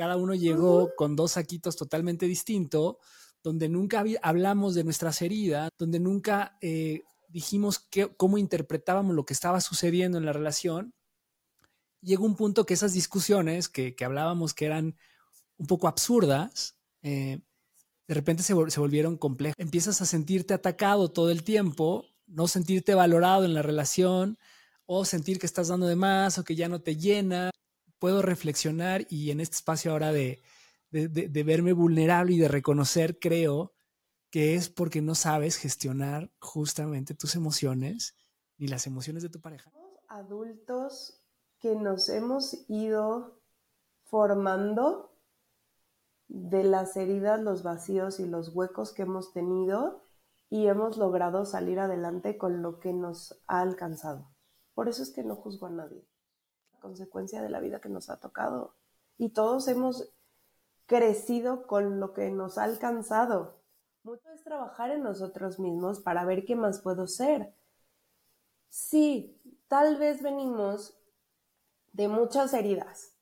cada uno llegó con dos saquitos totalmente distintos, donde nunca hablamos de nuestras heridas, donde nunca eh, dijimos cómo interpretábamos lo que estaba sucediendo en la relación. Llegó un punto que esas discusiones que, hablábamos que eran un poco absurdas, eh, de repente se, se volvieron complejas. Empiezas a sentirte atacado todo el tiempo, no sentirte valorado en la relación o sentir que estás dando de más o que ya no te llena. Puedo reflexionar y en este espacio ahora de, de, verme vulnerable y de reconocer, creo que es porque no sabes gestionar justamente tus emociones ni las emociones de tu pareja. Adultos que nos hemos ido formando de las heridas, los vacíos y los huecos que hemos tenido y hemos logrado salir adelante con lo que nos ha alcanzado. Por eso es que no juzgo a nadie. Consecuencia de la vida que nos ha tocado. Y todos hemos crecido con lo que nos ha alcanzado. Mucho es trabajar en nosotros mismos para ver qué más puedo ser. Sí, tal vez venimos de muchas heridas.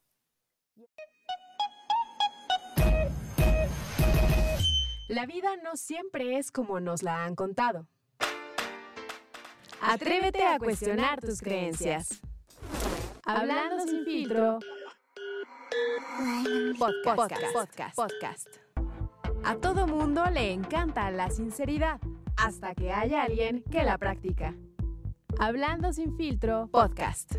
La vida no siempre es como nos la han contado. Atrévete a cuestionar tus creencias. Hablando sin filtro Podcast, podcast, podcast, A todo mundo le encanta la sinceridad, hasta que haya alguien que la practica. Hablando sin filtro, podcast.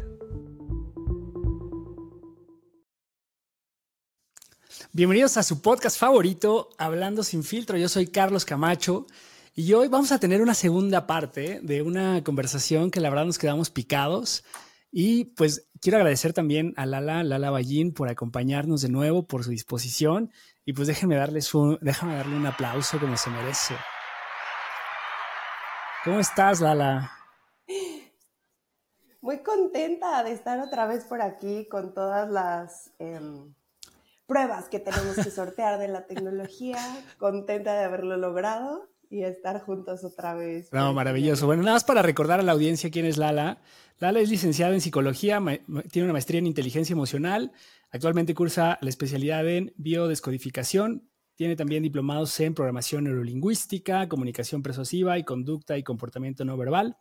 Bienvenidos a su podcast favorito, Hablando sin filtro. Yo soy Carlos Camacho y hoy vamos a tener una segunda parte de una conversación que la verdad nos quedamos picados. Y pues quiero agradecer también a Lala, Lala Ballín por acompañarnos de nuevo, por su disposición. Y pues déjenme, darles déjame darle un aplauso como se merece. ¿Cómo estás, Lala? Muy contenta de estar otra vez por aquí con todas las em, pruebas que tenemos que sortear de la tecnología. Contenta de haberlo logrado y estar juntos otra vez. No, maravilloso. Bueno, nada más para recordar a la audiencia quién es Lala. Lala es licenciada en psicología, tiene una maestría en inteligencia emocional, actualmente cursa la especialidad en biodescodificación, tiene también diplomados en programación neurolingüística, comunicación persuasiva y conducta y comportamiento no verbal.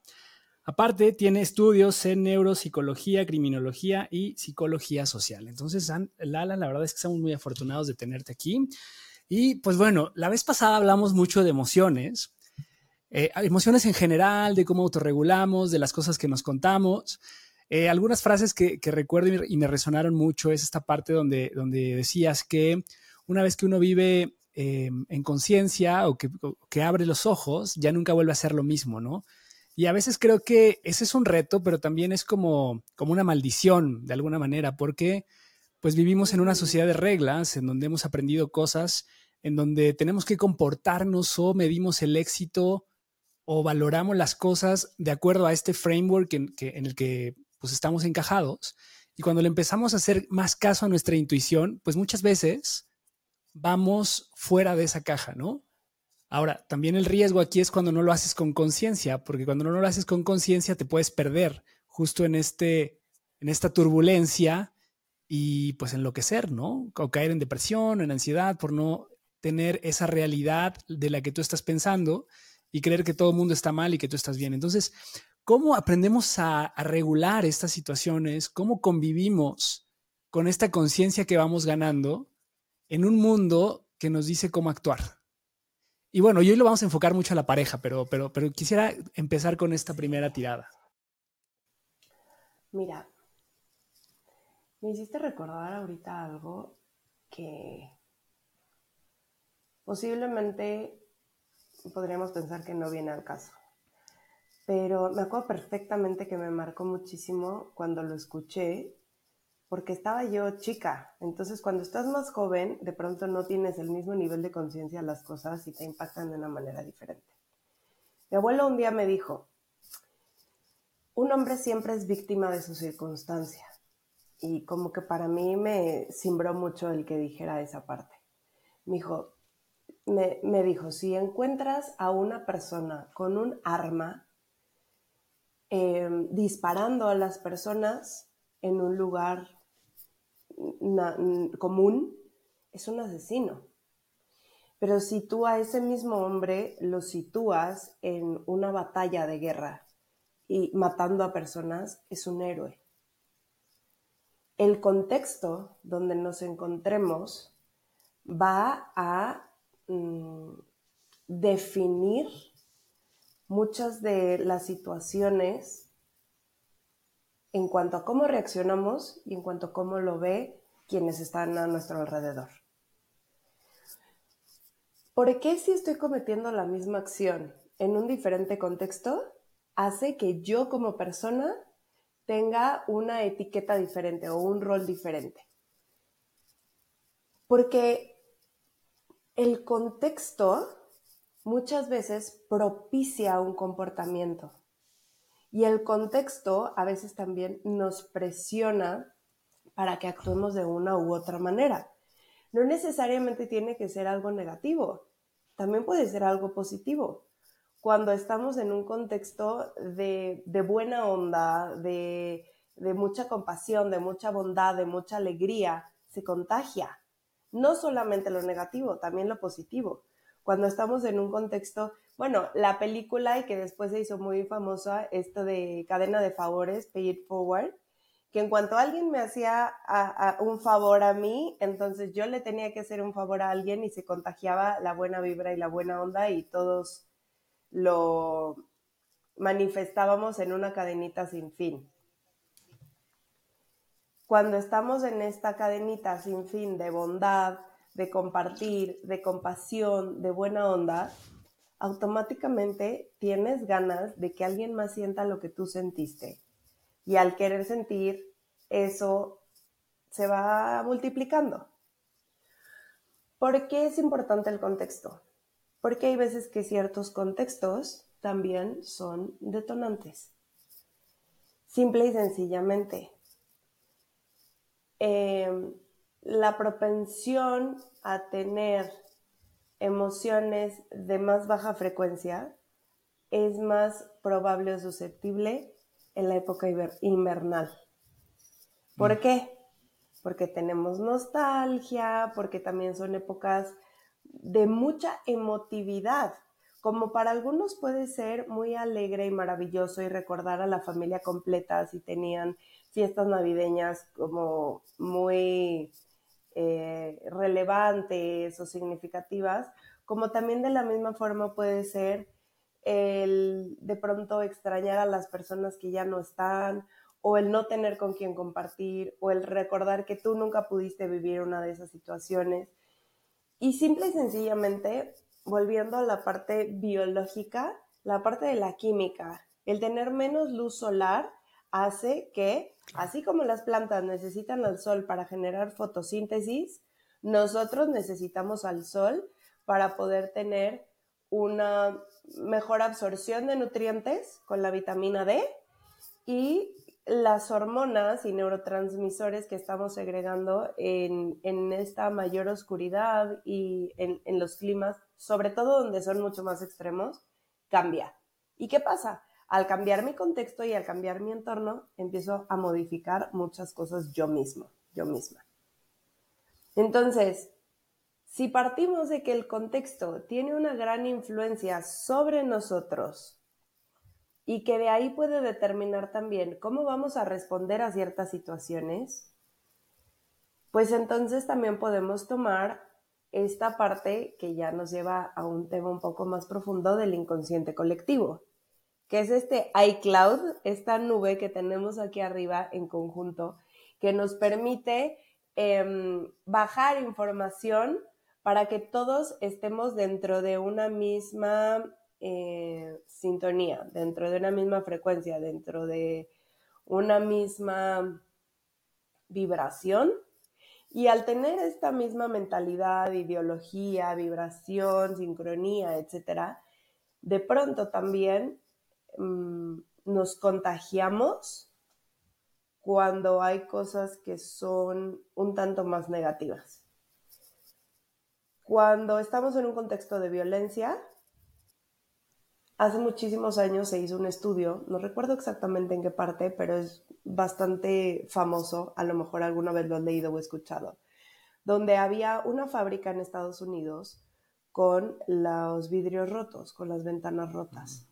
Aparte, tiene estudios en neuropsicología, criminología y psicología social. Entonces, Lala, la verdad es que estamos muy afortunados de tenerte aquí. Y pues bueno, la vez pasada hablamos mucho de emociones, eh, emociones en general, de cómo autorregulamos, de las cosas que nos contamos. Eh, algunas frases que, recuerdo y me resonaron mucho es esta parte donde, donde decías que una vez que uno vive eh, en conciencia o que, que, abre los ojos, ya nunca vuelve a ser lo mismo, ¿no? Y a veces creo que ese es un reto, pero también es como, como una maldición de alguna manera, porque pues vivimos en una sociedad de reglas, en donde hemos aprendido cosas, en donde tenemos que comportarnos o medimos el éxito o valoramos las cosas de acuerdo a este framework en, el que pues estamos encajados. Y cuando le empezamos a hacer más caso a nuestra intuición, pues muchas veces vamos fuera de esa caja, ¿no? Ahora, también el riesgo aquí es cuando no lo haces con conciencia, porque cuando no lo haces con conciencia te puedes perder justo en, este, en esta turbulencia y pues enloquecer, ¿no? O caer en depresión, en ansiedad por no tener esa realidad de la que tú estás pensando y creer que todo el mundo está mal y que tú estás bien. Entonces, ¿cómo aprendemos a, regular estas situaciones? ¿Cómo convivimos con esta conciencia que vamos ganando en un mundo que nos dice cómo actuar? Y bueno, hoy lo vamos a enfocar mucho a la pareja, pero, pero, pero quisiera empezar con esta primera tirada. Mira, me hiciste recordar ahorita algo que posiblemente podríamos pensar que no viene al caso. Pero me acuerdo perfectamente que me marcó muchísimo cuando lo escuché, porque estaba yo chica. Entonces, cuando estás más joven, de pronto no tienes el mismo nivel de conciencia de las cosas y te impactan de una manera diferente. Mi abuelo un día me dijo, un hombre siempre es víctima de su circunstancia y como que para mí me cimbró mucho el que dijera esa parte. Me dijo, me, dijo, si encuentras a una persona con un arma em, disparando a las personas en un lugar común, es un asesino. Pero si tú a ese mismo hombre lo sitúas en una batalla de guerra y matando a personas, es un héroe. El contexto donde nos encontremos va a mm, definir muchas de las situaciones en cuanto a cómo reaccionamos y en cuanto a cómo lo ve quienes están a nuestro alrededor. ¿Por qué si estoy cometiendo la misma acción en un diferente contexto hace que yo como persona tenga una etiqueta diferente o un rol diferente? Porque el contexto muchas veces propicia un comportamiento y el contexto a veces también nos presiona para que actuemos de una u otra manera. No necesariamente tiene que ser algo negativo también puede ser algo positivo. Cuando estamos en un contexto de, buena onda, de, mucha compasión, de mucha bondad, de mucha alegría, se contagia. No solamente lo negativo, también lo positivo. Cuando estamos en un contexto, bueno, la película y que después se hizo muy famosa, esto de cadena de favores, Pay It Forward, que en cuanto alguien me hacía un favor a mí, entonces yo le tenía que hacer un favor a alguien y se contagiaba la buena vibra y la buena onda y todos lo manifestábamos en una cadenita sin fin. Cuando estamos en esta cadenita sin fin de bondad, de compartir, de compasión, de buena onda, automáticamente tienes ganas de que alguien más sienta lo que tú sentiste y al querer sentir, eso se va multiplicando. ¿Por qué es importante el contexto? Porque hay veces que ciertos contextos también son detonantes. Simple y sencillamente. Em, la propensión a tener emociones de más baja frecuencia es más probable o susceptible en la época invernal. ¿Por mm. qué? Porque tenemos nostalgia, porque también son épocas de mucha emotividad. Como para algunos puede ser muy alegre y maravilloso y recordar a la familia completa si tenían fiestas navideñas como muy eh, relevantes o significativas, como también de la misma forma puede ser el de pronto extrañar a las personas que ya no están, o el no tener con quién compartir, o el recordar que tú nunca pudiste vivir una de esas situaciones. Y simple y sencillamente, volviendo a la parte biológica, la parte de la química, el tener menos luz solar hace que, así como las plantas necesitan al sol para generar fotosíntesis, nosotros necesitamos al sol para poder tener una mejor absorción de nutrientes con la vitamina D y las hormonas y neurotransmisores que estamos segregando en, esta mayor oscuridad y en, en, los climas, sobre todo donde son mucho más extremos, cambia. ¿Y qué pasa? Al cambiar mi contexto y al cambiar mi entorno, empiezo a modificar muchas cosas yo mismo, yo misma. Entonces, si partimos de que el contexto tiene una gran influencia sobre nosotros y que de ahí puede determinar también cómo vamos a responder a ciertas situaciones, pues entonces también podemos tomar esta parte que ya nos lleva a un tema un poco más profundo del inconsciente colectivo, que es este iCloud, esta nube que tenemos aquí arriba en conjunto, que nos permite em, bajar información para que todos estemos dentro de una misma eh, sintonía, dentro de una misma frecuencia, dentro de una misma vibración. Y al tener esta misma mentalidad, ideología, vibración, sincronía, etcétera, de pronto también mm, nos contagiamos cuando hay cosas que son un tanto más negativas. Cuando estamos en un contexto de violencia, hace muchísimos años se hizo un estudio, no recuerdo exactamente en qué parte, pero es bastante famoso, a lo mejor alguna vez lo has leído o escuchado, donde había una fábrica en Estados Unidos con los vidrios rotos, con las ventanas rotas.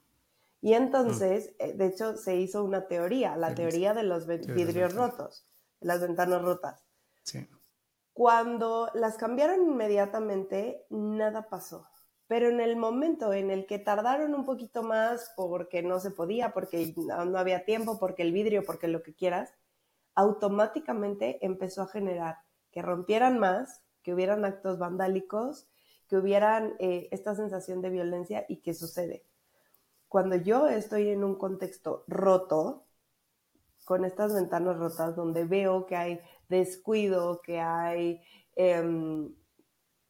Y entonces, eh, de hecho, se hizo una teoría, la teoría de los vidrios rotos, las ventanas rotas. Sí. Cuando las cambiaron inmediatamente, nada pasó. Pero en el momento en el que tardaron un poquito más porque no se podía, porque no había tiempo, porque el vidrio, porque lo que quieras, automáticamente empezó a generar que rompieran más, que hubieran actos vandálicos, que hubieran eh, esta sensación de violencia y que sucede. Cuando yo estoy en un contexto roto, con estas ventanas rotas, donde veo que hay descuido, que hay, em,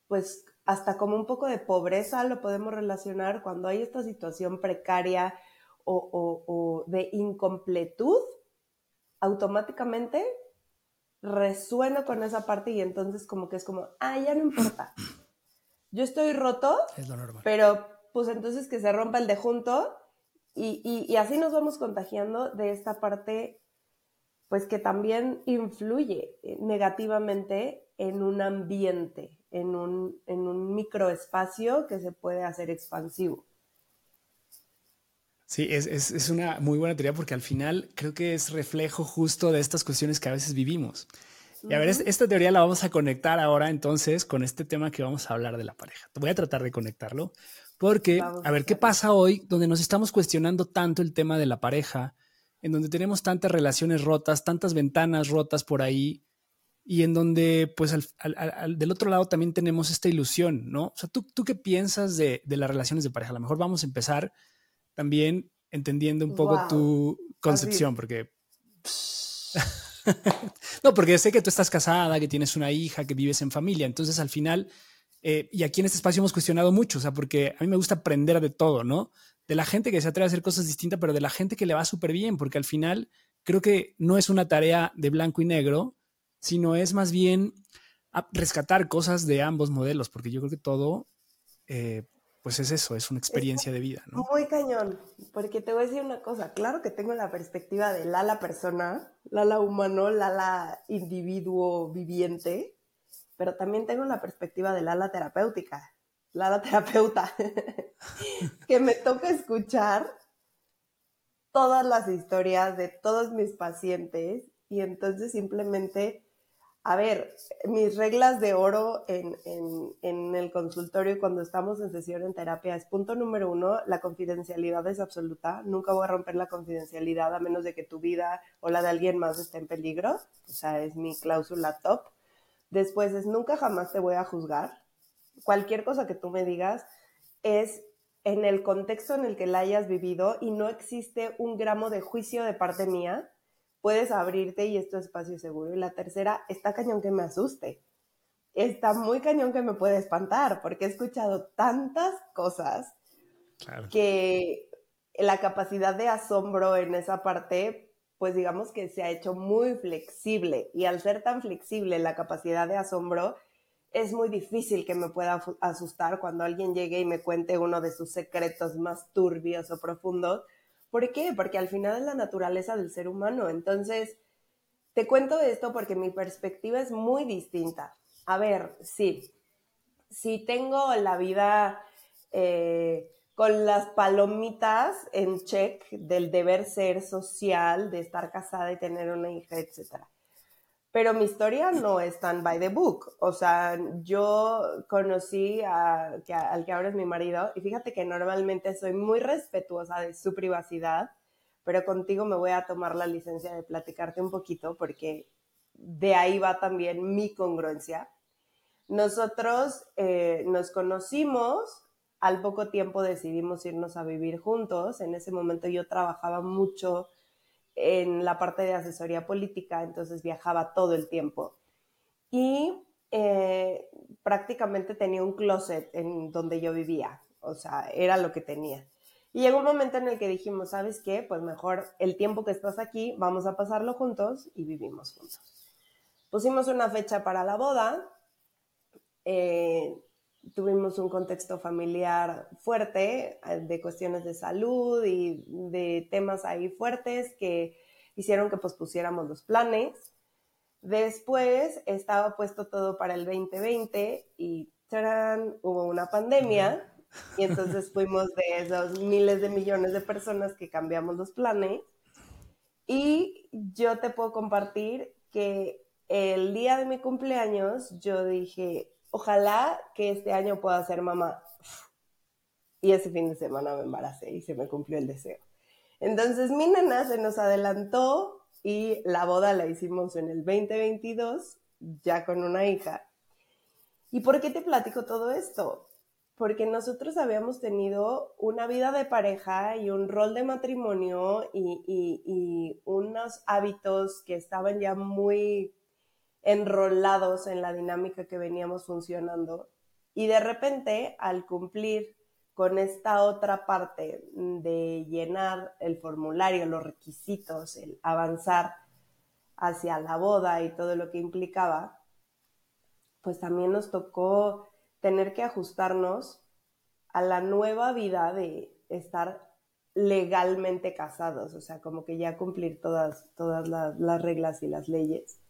pues, hasta como un poco de pobreza lo podemos relacionar cuando hay esta situación precaria o, o de incompletud, automáticamente resueno con esa parte y entonces como que es como, ah, ya no importa. Yo estoy roto, es lo normal. pero pues entonces que se rompa el de junto y, y, así nos vamos contagiando de esta parte pues que también influye eh, negativamente en un ambiente, en un, en un microespacio que se puede hacer expansivo. Sí, es, es, es, una muy buena teoría porque al final creo que es reflejo justo de estas cuestiones que a veces vivimos. Y a ver, esta teoría la vamos a conectar ahora entonces con este tema que vamos a hablar de la pareja. Voy a tratar de conectarlo porque, a ver, ¿qué pasa hoy donde nos estamos cuestionando tanto el tema de la pareja, en donde tenemos tantas relaciones rotas, tantas ventanas rotas por ahí y en donde, pues, al, del otro lado también tenemos esta ilusión, ¿no? O sea, ¿tú, tú qué piensas de, de las relaciones de pareja? A lo mejor vamos a empezar también entendiendo un poco tu concepción, porque... no, porque sé que tú estás casada, que tienes una hija, que vives en familia, entonces al final, eh, y aquí en este espacio hemos cuestionado mucho, o sea, porque a mí me gusta aprender de todo, ¿no? De la gente que se atreve a hacer cosas distintas, pero de la gente que le va súper bien, porque al final creo que no es una tarea de blanco y negro, sino es más bien rescatar cosas de ambos modelos, porque yo creo que todo eh, pues es eso, es una experiencia de vida, ¿no? Muy cañón, porque te voy a decir una cosa, claro que tengo la perspectiva de Lala persona, Lala humano, Lala individuo viviente, pero también tengo la perspectiva de Lala terapéutica, Lala terapeuta, que me toca escuchar todas las historias de todos mis pacientes y entonces simplemente a ver, mis reglas de oro en, el consultorio cuando estamos en sesión en terapia es punto número uno, la confidencialidad es absoluta. Nunca voy a romper la confidencialidad a menos de que tu vida o la de alguien más esté en peligro. O sea, es mi cláusula top. Después es nunca jamás te voy a juzgar. Cualquier cosa que tú me digas es en el contexto en el que la hayas vivido y no existe un gramo de juicio de parte mía puedes abrirte y es tu espacio seguro. Y la tercera, está cañón que me asuste. Está muy cañón que me puede espantar, porque he escuchado tantas cosas que la capacidad de asombro en esa parte, pues digamos que se ha hecho muy flexible. Y al ser tan flexible la capacidad de asombro, es muy difícil que me pueda asustar cuando alguien llegue y me cuente uno de sus secretos más turbios o profundos, ¿Por qué? Porque al final es la naturaleza del ser humano. Entonces, te cuento esto porque mi perspectiva es muy distinta. A ver, sí, si tengo la vida eh, con las palomitas en check del deber ser social, de estar casada y tener una hija, etcétera pero mi historia no es tan by the book. O sea, yo conocí a, al que ahora es mi marido y fíjate que normalmente soy muy respetuosa de su privacidad, pero contigo me voy a tomar la licencia de platicarte un poquito porque de ahí va también mi congruencia. Nosotros eh, nos conocimos, al poco tiempo decidimos irnos a vivir juntos. En ese momento yo trabajaba mucho en la parte de asesoría política, entonces viajaba todo el tiempo. Y eh, prácticamente tenía un closet en donde yo vivía, o sea, era lo que tenía. Y llegó un momento en el que dijimos, ¿sabes qué? Pues mejor el tiempo que estás aquí, vamos a pasarlo juntos y vivimos juntos. Pusimos una fecha para la boda, eh, tuvimos un contexto familiar fuerte eh, de cuestiones de salud y de temas ahí fuertes que hicieron que pospusiéramos los planes. Después estaba puesto todo para el 2020 y ¡tarán! hubo una pandemia y entonces fuimos de esos miles de millones de personas que cambiamos los planes. Y yo te puedo compartir que el día de mi cumpleaños yo dije, ojalá que este año pueda ser mamá. Y ese fin de semana me embaracé y se me cumplió el deseo. Entonces mi nena se nos adelantó y la boda la hicimos en el 2022, ya con una hija. ¿Y por qué te platico todo esto? Porque nosotros habíamos tenido una vida de pareja y un rol de matrimonio y, y unos hábitos que estaban ya muy enrolados en la dinámica que veníamos funcionando. Y de repente, al cumplir con esta otra parte de llenar el formulario, los requisitos, el avanzar hacia la boda y todo lo que implicaba, pues también nos tocó tener que ajustarnos a la nueva vida de estar legalmente casados, o sea, como que ya cumplir todas, todas las, reglas y las leyes.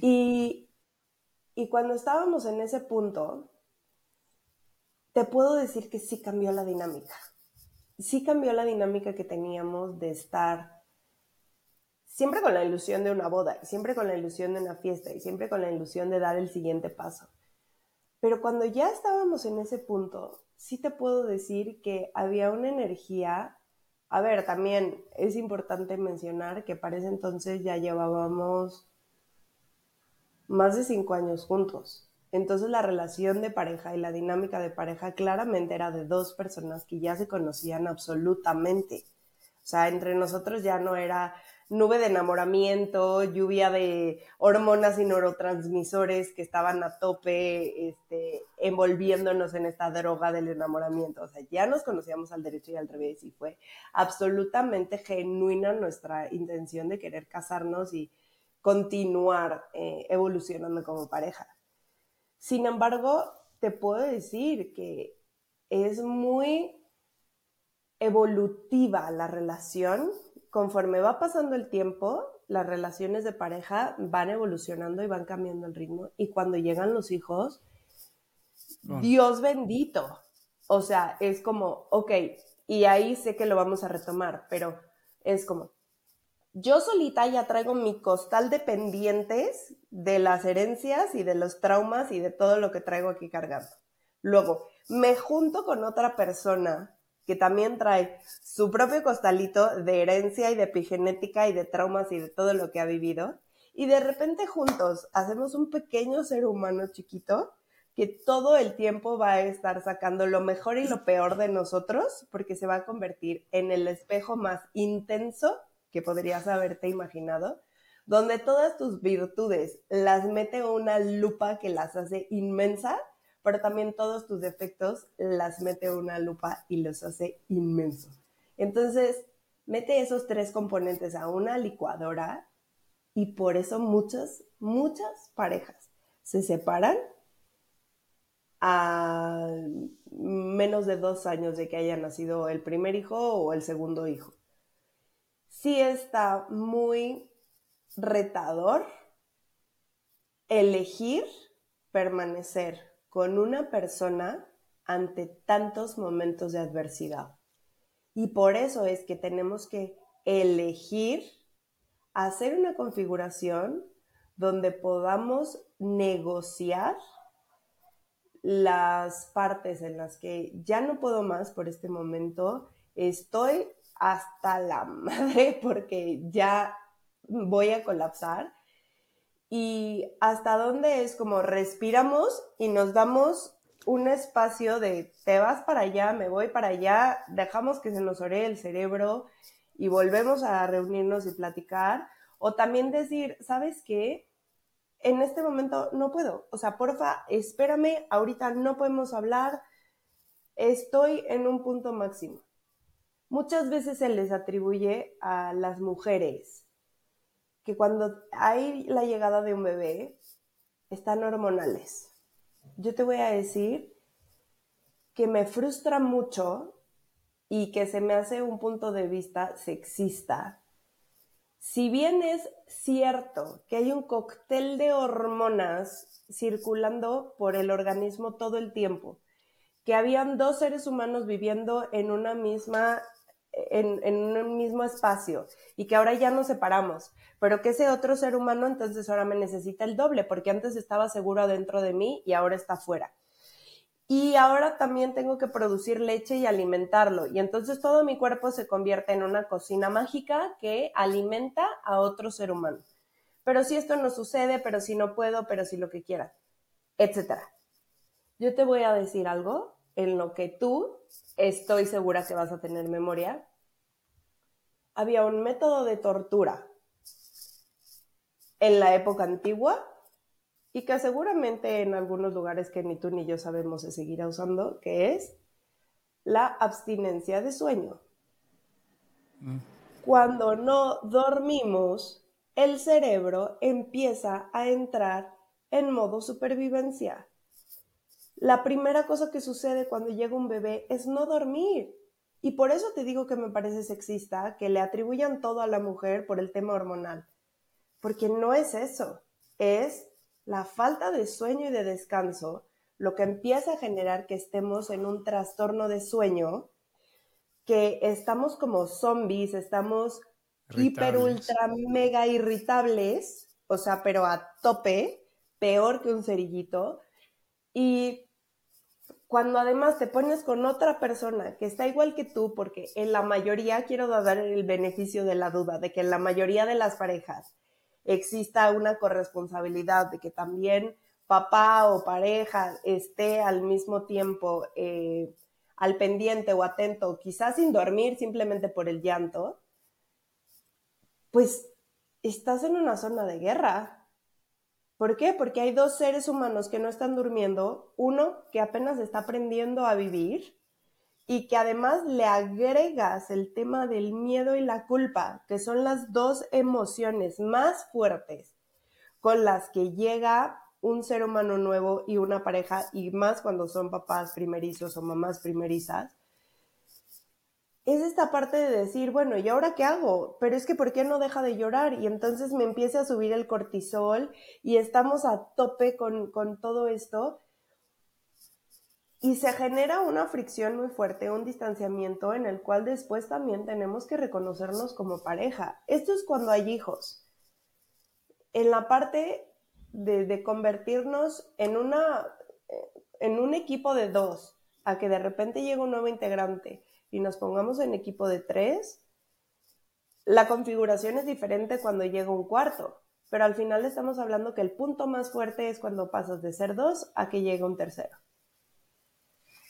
Y, y cuando estábamos en ese punto, te puedo decir que sí cambió la dinámica. Sí cambió la dinámica que teníamos de estar siempre con la ilusión de una boda, siempre con la ilusión de una fiesta, y siempre con la ilusión de dar el siguiente paso. Pero cuando ya estábamos en ese punto, sí te puedo decir que había una energía. A ver, también es importante mencionar que para ese entonces ya llevábamos más de cinco años juntos. Entonces la relación de pareja y la dinámica de pareja claramente era de dos personas que ya se conocían absolutamente. O sea, entre nosotros ya no era nube de enamoramiento, lluvia de hormonas y neurotransmisores que estaban a tope, este, envolviéndonos en esta droga del enamoramiento. O sea, ya nos conocíamos al derecho y al revés y fue absolutamente genuina nuestra intención de querer casarnos y continuar eh, evolucionando como pareja. Sin embargo, te puedo decir que es muy evolutiva la relación. Conforme va pasando el tiempo, las relaciones de pareja van evolucionando y van cambiando el ritmo. Y cuando llegan los hijos, Dios bendito. O sea, es como, ok, y ahí sé que lo vamos a retomar, pero es como, yo solita ya traigo mi costal de pendientes de las herencias y de los traumas y de todo lo que traigo aquí cargando. Luego, me junto con otra persona que también trae su propio costalito de herencia y de epigenética y de traumas y de todo lo que ha vivido. Y de repente juntos hacemos un pequeño ser humano chiquito que todo el tiempo va a estar sacando lo mejor y lo peor de nosotros porque se va a convertir en el espejo más intenso que podrías haberte imaginado, donde todas tus virtudes las mete una lupa que las hace inmensa, pero también todos tus defectos las mete una lupa y los hace inmensos. Entonces, mete esos tres componentes a una licuadora y por eso muchas, muchas parejas se separan a menos de dos años de que haya nacido el primer hijo o el segundo hijo sí está muy retador elegir permanecer con una persona ante tantos momentos de adversidad. Y por eso es que tenemos que elegir hacer una configuración donde podamos negociar las partes en las que ya no puedo más por este momento, estoy hasta la madre porque ya voy a colapsar. Y hasta dónde es como respiramos y nos damos un espacio de te vas para allá, me voy para allá, dejamos que se nos ore el cerebro y volvemos a reunirnos y platicar. O también decir, ¿sabes qué? En este momento no puedo. O sea, porfa, espérame, ahorita no podemos hablar. Estoy en un punto máximo muchas veces se les atribuye a las mujeres que cuando hay la llegada de un bebé están hormonales. Yo te voy a decir que me frustra mucho y que se me hace un punto de vista sexista Si bien es cierto que hay un cóctel de hormonas circulando por el organismo todo el tiempo, que habían dos seres humanos viviendo en una misma en, un mismo espacio y que ahora ya nos separamos, pero que ese otro ser humano entonces ahora me necesita el doble, porque antes estaba seguro dentro de mí y ahora está fuera. Y ahora también tengo que producir leche y alimentarlo. Y entonces todo mi cuerpo se convierte en una cocina mágica que alimenta a otro ser humano. Pero si esto no sucede, pero si no puedo, pero si lo que quiera, etcétera. Yo te voy a decir algo en lo que tú estoy segura que vas a tener memoria. Había un método de tortura en la época antigua y que seguramente en algunos lugares que ni tú ni yo sabemos se seguirá usando, que es la abstinencia de sueño. Mm. Cuando no dormimos, el cerebro empieza a entrar en modo supervivencia. La primera cosa que sucede cuando llega un bebé es no dormir. Y por eso te digo que me parece sexista que le atribuyan todo a la mujer por el tema hormonal. Porque no es eso. Es la falta de sueño y de descanso lo que empieza a generar que estemos en un trastorno de sueño, que estamos como zombies, estamos hiper, ultra, mega irritables, o sea, pero a tope, peor que un cerillito. Y cuando además te pones con otra persona que está igual que tú, porque en la mayoría, quiero dar el beneficio de la duda, de que en la mayoría de las parejas exista una corresponsabilidad de que también papá o pareja esté al mismo tiempo eh, al pendiente o atento, quizás sin dormir simplemente por el llanto, pues estás en una zona de guerra. ¿Por qué? Porque hay dos seres humanos que no están durmiendo, uno que apenas está aprendiendo a vivir y que además le agregas el tema del miedo y la culpa, que son las dos emociones más fuertes con las que llega un ser humano nuevo y una pareja, y más cuando son papás primerizos o mamás primerizas, es esta parte de decir, bueno, ¿y ahora qué hago? Pero es que ¿por qué no deja de llorar? Y entonces me empieza a subir el cortisol y estamos a tope con, con todo esto y se genera una fricción muy fuerte, un distanciamiento en el cual después también tenemos que reconocernos como pareja. Esto es cuando hay hijos. En la parte de, convertirnos en, una, en un equipo de dos, a que de repente llegue un nuevo integrante y nos pongamos en equipo de tres, la configuración es diferente cuando llega un cuarto, pero al final estamos hablando que el punto más fuerte es cuando pasas de ser dos a que llegue un tercero.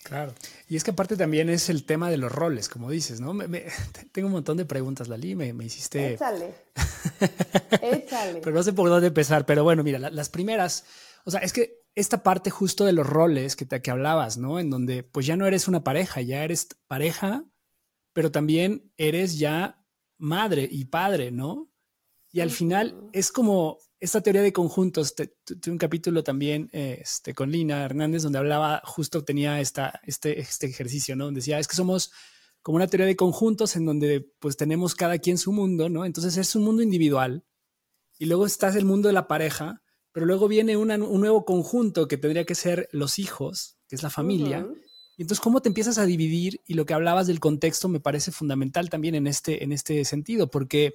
Claro. Y es que aparte también es el tema de los roles, como dices, ¿no? tengo un montón de preguntas, Lali, me, me hiciste... Échale. Échale. Pero no sé por dónde empezar, pero bueno, mira, las primeras, o sea, es que esta parte justo de los roles que, te, que hablabas, ¿no? En donde pues ya no eres una pareja, ya eres pareja, pero también eres ya madre y padre, ¿no? Y al final es como esta teoría de conjuntos, tuve un capítulo también este, con Lina Hernández donde hablaba, justo tenía esta, este, este ejercicio, ¿no? Donde decía, es que somos como una teoría de conjuntos en donde pues tenemos cada quien su mundo, ¿no? Entonces es un mundo individual y luego estás el mundo de la pareja, pero luego viene un nuevo conjunto que tendría que ser los hijos, que es la familia. Y entonces, ¿cómo te empiezas a dividir? Y lo que hablabas del contexto me parece fundamental también en este, en este sentido, porque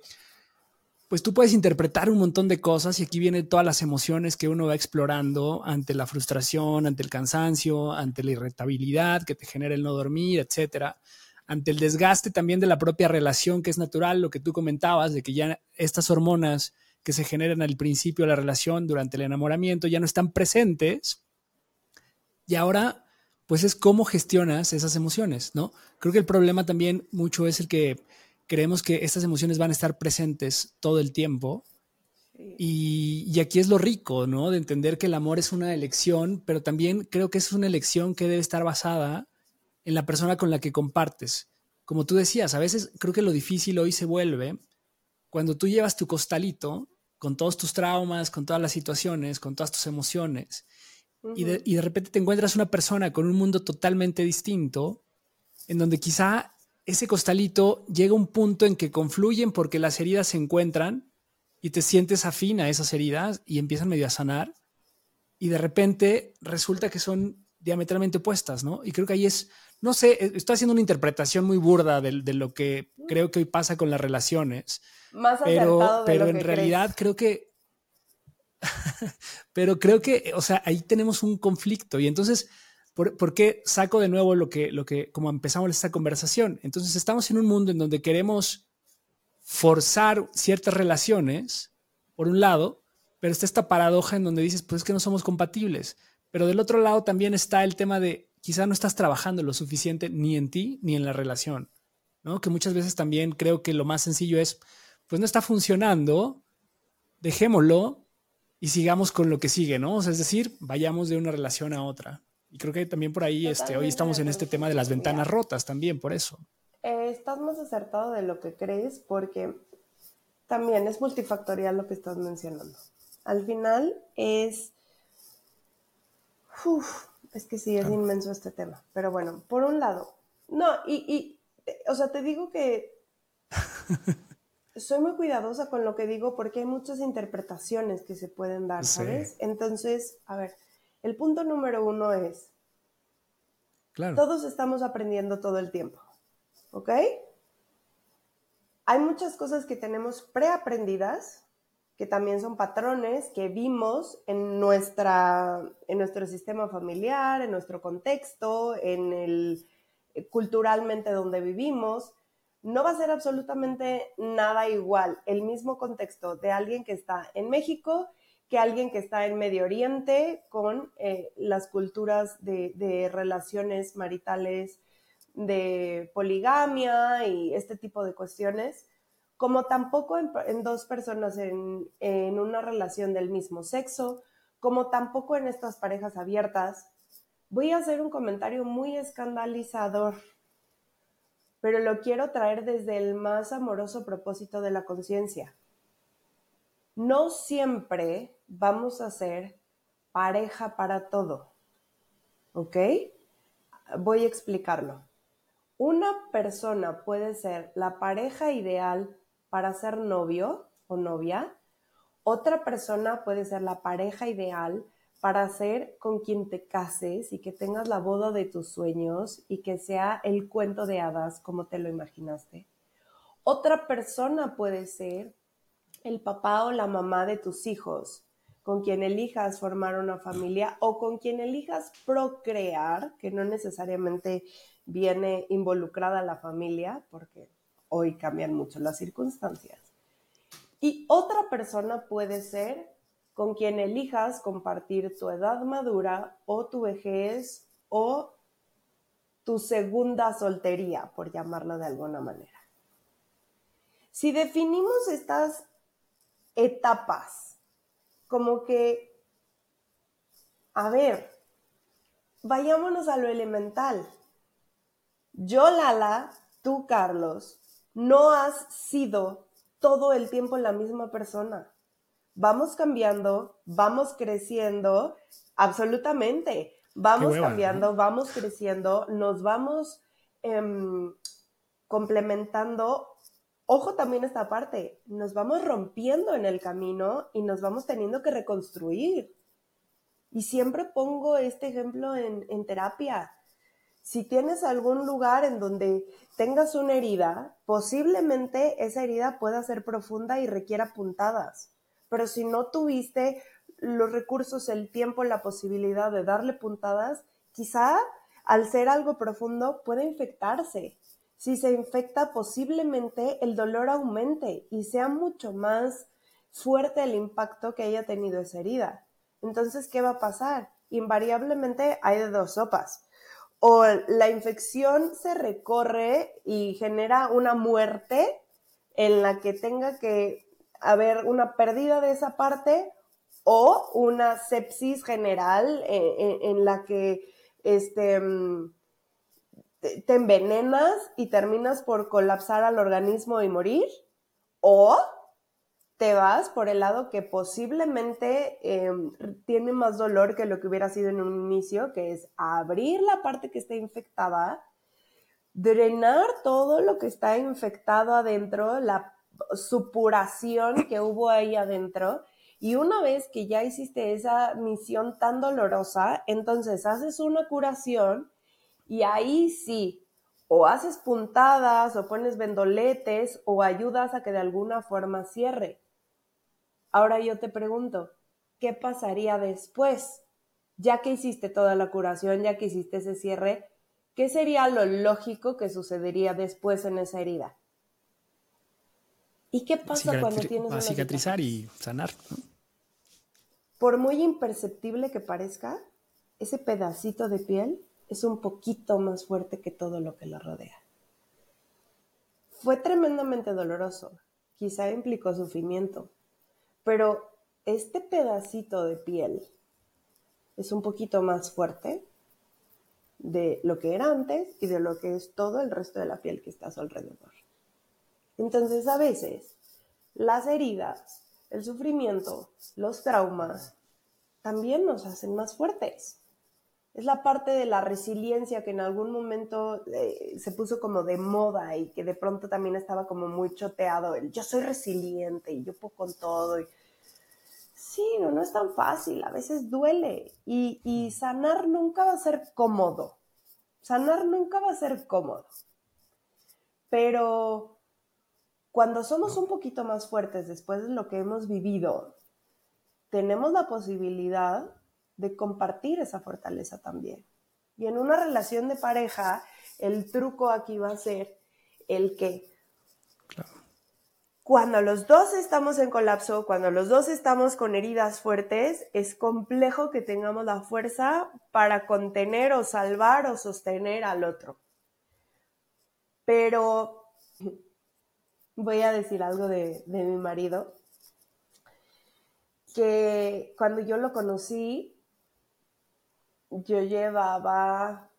pues tú puedes interpretar un montón de cosas y aquí vienen todas las emociones que uno va explorando ante la frustración, ante el cansancio, ante la irritabilidad que te genera el no dormir, etcétera, ante el desgaste también de la propia relación que es natural, lo que tú comentabas de que ya estas hormonas que se generan al principio de la relación durante el enamoramiento ya no están presentes y ahora pues es cómo gestionas esas emociones, ¿no? Creo que el problema también mucho es el que creemos que estas emociones van a estar presentes todo el tiempo. Y, aquí es lo rico, ¿no? De entender que el amor es una elección, pero también creo que es una elección que debe estar basada en la persona con la que compartes. Como tú decías, a veces creo que lo difícil hoy se vuelve cuando tú llevas tu costalito con todos tus traumas, con todas las situaciones, con todas tus emociones, y, y de repente te encuentras una persona con un mundo totalmente distinto, en donde quizá ese costalito llega un punto en que confluyen porque las heridas se encuentran y te sientes afín a esas heridas y empiezan medio a sanar y de repente resulta que son diametralmente opuestas, ¿no? Y creo que ahí es, no sé, e, estoy haciendo una interpretación muy burda de, lo que creo que hoy pasa con las relaciones. Más pero, pero en realidad creo que pero creo que, o sea, ahí tenemos un conflicto y entonces, ¿por, qué saco de nuevo lo que, lo que, como empezamos esta conversación? Entonces, estamos en un mundo en donde queremos forzar ciertas relaciones, por un lado, pero está esta paradoja en donde dices, pues es que no somos compatibles. Pero del otro lado también está el tema de quizá no estás trabajando lo suficiente ni en ti ni en la relación, ¿no? Que muchas veces también creo que lo más sencillo es, pues no está funcionando, dejémoslo, y sigamos con lo que sigue, ¿no? O sea, es decir, vayamos de una relación a otra. Y creo que también por ahí, este, hoy estamos en este tema de las ventanas rotas también, por eso. Eh, estás más acertado de lo que crees porque también es multifactorial lo que estás mencionando. Al final es... Uf, es que sí, es inmenso este tema. Pero bueno, por un lado, no, y, y o sea, te digo que soy muy cuidadosa con lo que digo porque hay muchas interpretaciones que se pueden dar, ¿sabes? Entonces, a ver, el punto número uno es, claro. todos estamos aprendiendo todo el tiempo, ¿ok? Hay muchas cosas que tenemos preaprendidas, que también son patrones que vimos en, nuestra, en nuestro sistema familiar, en nuestro contexto, en el culturalmente donde vivimos no va a ser absolutamente nada igual. El mismo contexto de alguien que está en México que alguien que está en Medio Oriente con eh, las culturas de, relaciones maritales, de poligamia y este tipo de cuestiones, como tampoco en, dos personas en, en una relación del mismo sexo, como tampoco en estas parejas abiertas. Voy a hacer un comentario muy escandalizador pero lo quiero traer desde el más amoroso propósito de la conciencia. No siempre vamos a ser pareja para todo. ¿Ok? Voy a explicarlo. Una persona puede ser la pareja ideal para ser novio o novia. Otra persona puede ser la pareja ideal para ser con quien te cases y que tengas la boda de tus sueños y que sea el cuento de hadas como te lo imaginaste. Otra persona puede ser el papá o la mamá de tus hijos, con quien elijas formar una familia o con quien elijas procrear, que no necesariamente viene involucrada la familia, porque hoy cambian mucho las circunstancias. Y otra persona puede ser con quien elijas compartir tu edad madura o tu vejez o tu segunda soltería, por llamarlo de alguna manera. Si definimos estas etapas como que, a ver, vayámonos a lo elemental. Yo, Lala, tú, Carlos, no has sido todo el tiempo la misma persona vamos cambiando, vamos creciendo, absolutamente, vamos cambiando, vamos creciendo, nos vamos em, complementando. Ojo también esta parte, nos vamos rompiendo en el camino y nos vamos teniendo que reconstruir. Y siempre pongo este ejemplo en, en terapia. Si tienes algún lugar en donde tengas una herida, posiblemente esa herida pueda ser profunda y requiera puntadas pero si no tuviste los recursos, el tiempo, la posibilidad de darle puntadas, quizá al ser algo profundo puede infectarse. Si se infecta, posiblemente el dolor aumente y sea mucho más fuerte el impacto que haya tenido esa herida. Entonces, ¿qué va a pasar? Invariablemente hay de dos sopas. O la infección se recorre y genera una muerte en la que tenga que haber una pérdida de esa parte o una sepsis general eh, eh, en, la que este, mm, te, envenenas y terminas por colapsar al organismo y morir, o te vas por el lado que posiblemente em, tiene más dolor que lo que hubiera sido en un inicio, que es abrir la parte que está infectada, drenar todo lo que está infectado adentro, la supuración que hubo ahí adentro. Y una vez que ya hiciste esa misión tan dolorosa, entonces haces una curación y ahí sí, o haces puntadas o pones vendoletes o ayudas a que de alguna forma cierre. Ahora yo te pregunto, ¿qué pasaría después? Ya que hiciste toda la curación, ya que hiciste ese cierre, ¿qué sería lo lógico que sucedería después en esa herida? ¿Y qué pasa cuando tienes una cicatrizar y sanar. Por muy imperceptible que parezca, ese pedacito de piel es un poquito más fuerte que todo lo que la rodea. Fue tremendamente doloroso, quizá implicó sufrimiento, pero este pedacito de piel es un poquito más fuerte de lo que era antes y de lo que es todo el resto de la piel que está a su alrededor. Entonces a veces las heridas, el sufrimiento, los traumas también nos hacen más fuertes. Es la parte de la resiliencia que en algún momento eh, se puso como de moda y que de pronto también estaba como muy choteado el yo soy resiliente y yo puedo con todo. Y... Sí, no, no es tan fácil, a veces duele y, y sanar nunca va a ser cómodo. Sanar nunca va a ser cómodo. Pero cuando somos un poquito más fuertes después de lo que hemos vivido, tenemos la posibilidad de compartir esa fortaleza también. Y en una relación de pareja, el truco aquí va a ser el que cuando los dos estamos en colapso, cuando los dos estamos con heridas fuertes, es complejo que tengamos la fuerza para contener o salvar o sostener al otro. Pero voy a decir algo de, de mi marido, que cuando yo lo conocí, yo llevaba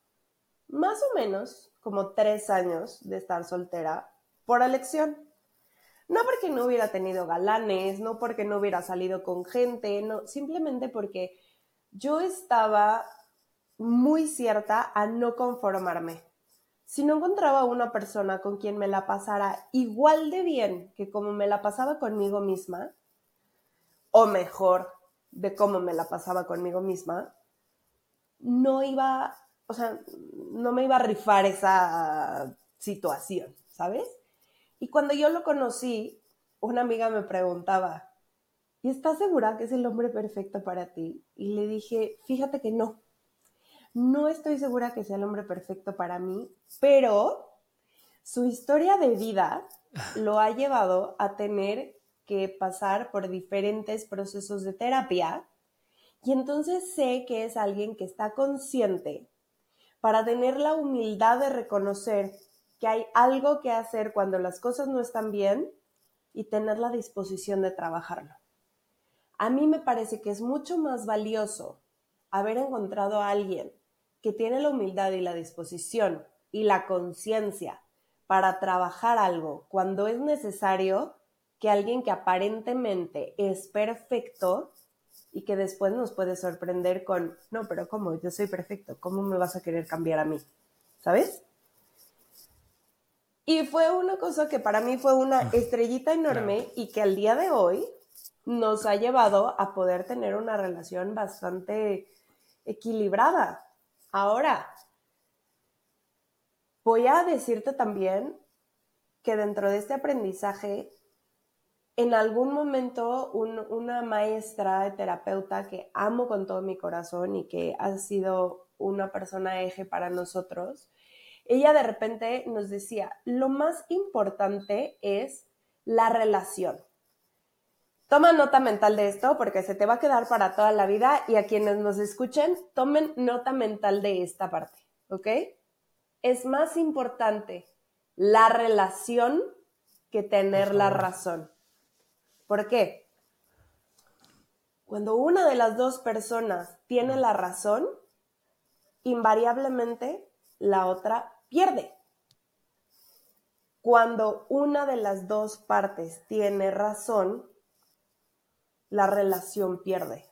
más o menos como tres años de estar soltera por elección. No porque no hubiera tenido galanes, no porque no hubiera salido con gente, no, simplemente porque yo estaba muy cierta a no conformarme. Si no encontraba una persona con quien me la pasara igual de bien que como me la pasaba conmigo misma, o mejor de cómo me la pasaba conmigo misma, no iba, o sea, no me iba a rifar esa situación, ¿sabes? Y cuando yo lo conocí, una amiga me preguntaba, ¿y estás segura que es el hombre perfecto para ti? Y le dije, fíjate que no. No estoy segura que sea el hombre perfecto para mí, pero su historia de vida lo ha llevado a tener que pasar por diferentes procesos de terapia y entonces sé que es alguien que está consciente para tener la humildad de reconocer que hay algo que hacer cuando las cosas no están bien y tener la disposición de trabajarlo. A mí me parece que es mucho más valioso haber encontrado a alguien que tiene la humildad y la disposición y la conciencia para trabajar algo cuando es necesario que alguien que aparentemente es perfecto y que después nos puede sorprender con, no, pero ¿cómo? Yo soy perfecto, ¿cómo me vas a querer cambiar a mí? ¿Sabes? Y fue una cosa que para mí fue una ah, estrellita enorme y que al día de hoy nos ha llevado a poder tener una relación bastante equilibrada. Ahora, voy a decirte también que dentro de este aprendizaje en algún momento una maestra terapeuta que amo con todo mi corazón y que ha sido una persona eje para nosotros, ella de repente nos decía, lo más importante es la relación. Toma nota mental de esto porque se te va a quedar para toda la vida y a quienes nos escuchen, tomen nota mental de esta parte, ¿ok? Es más importante la relación que tener la razón. ¿Por qué? Cuando una de las dos personas tiene la razón, invariablemente la otra pierde. Cuando una de las dos partes tiene razón, la relación pierde.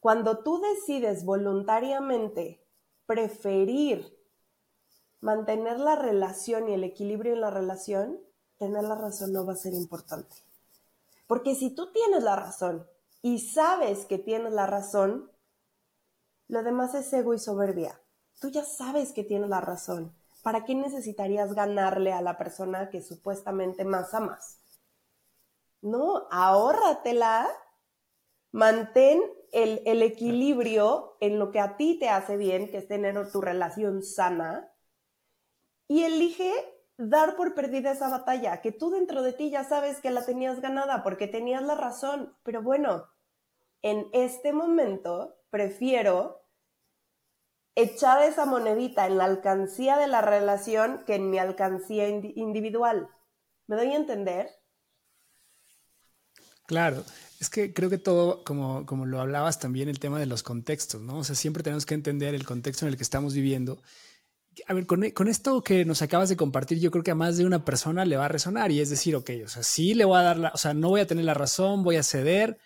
Cuando tú decides voluntariamente preferir mantener la relación y el equilibrio en la relación, tener la razón no va a ser importante. Porque si tú tienes la razón y sabes que tienes la razón, lo demás es ego y soberbia. Tú ya sabes que tienes la razón. ¿Para qué necesitarías ganarle a la persona que supuestamente más amas? No, ahórratela, mantén el, el, equilibrio en lo que a ti te hace bien, que es tener tu relación sana, y elige dar por perdida esa batalla, que tú dentro de ti ya sabes que la tenías ganada porque tenías la razón, pero bueno, en este momento prefiero echar esa monedita en la alcancía de la relación que en mi alcancía individual. ¿Me doy a entender? Claro, es que creo que todo, como, como lo hablabas también, el tema de los contextos, ¿no? O sea, siempre tenemos que entender el contexto en el que estamos viviendo. A ver, con, con, esto que nos acabas de compartir, yo creo que a más de una persona le va a resonar y es decir, ok, o sea, sí le voy a dar la, o sea, no voy a tener la razón, voy a ceder,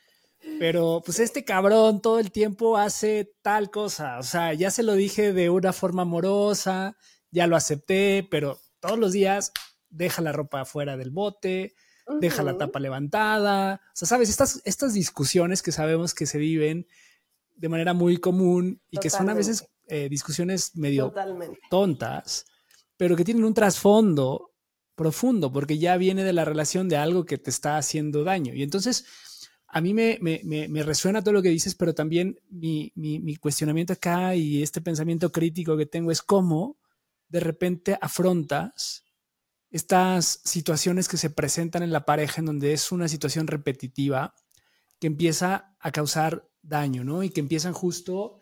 pero pues este cabrón todo el tiempo hace tal cosa, o sea, ya se lo dije de una forma amorosa, ya lo acepté, pero todos los días deja la ropa afuera del bote, deja la tapa levantada, o sea, sabes, estas, estas discusiones que sabemos que se viven de manera muy común y que son a veces eh, discusiones medio tontas, pero que tienen un trasfondo profundo, porque ya viene de la relación de algo que te está haciendo daño. Y entonces, a mí me, me, me, resuena todo lo que dices, pero también mi, mi, mi, cuestionamiento acá y este pensamiento crítico que tengo es cómo de repente afrontas estas situaciones que se presentan en la pareja en donde es una situación repetitiva que empieza a causar daño, ¿no? Y que empiezan justo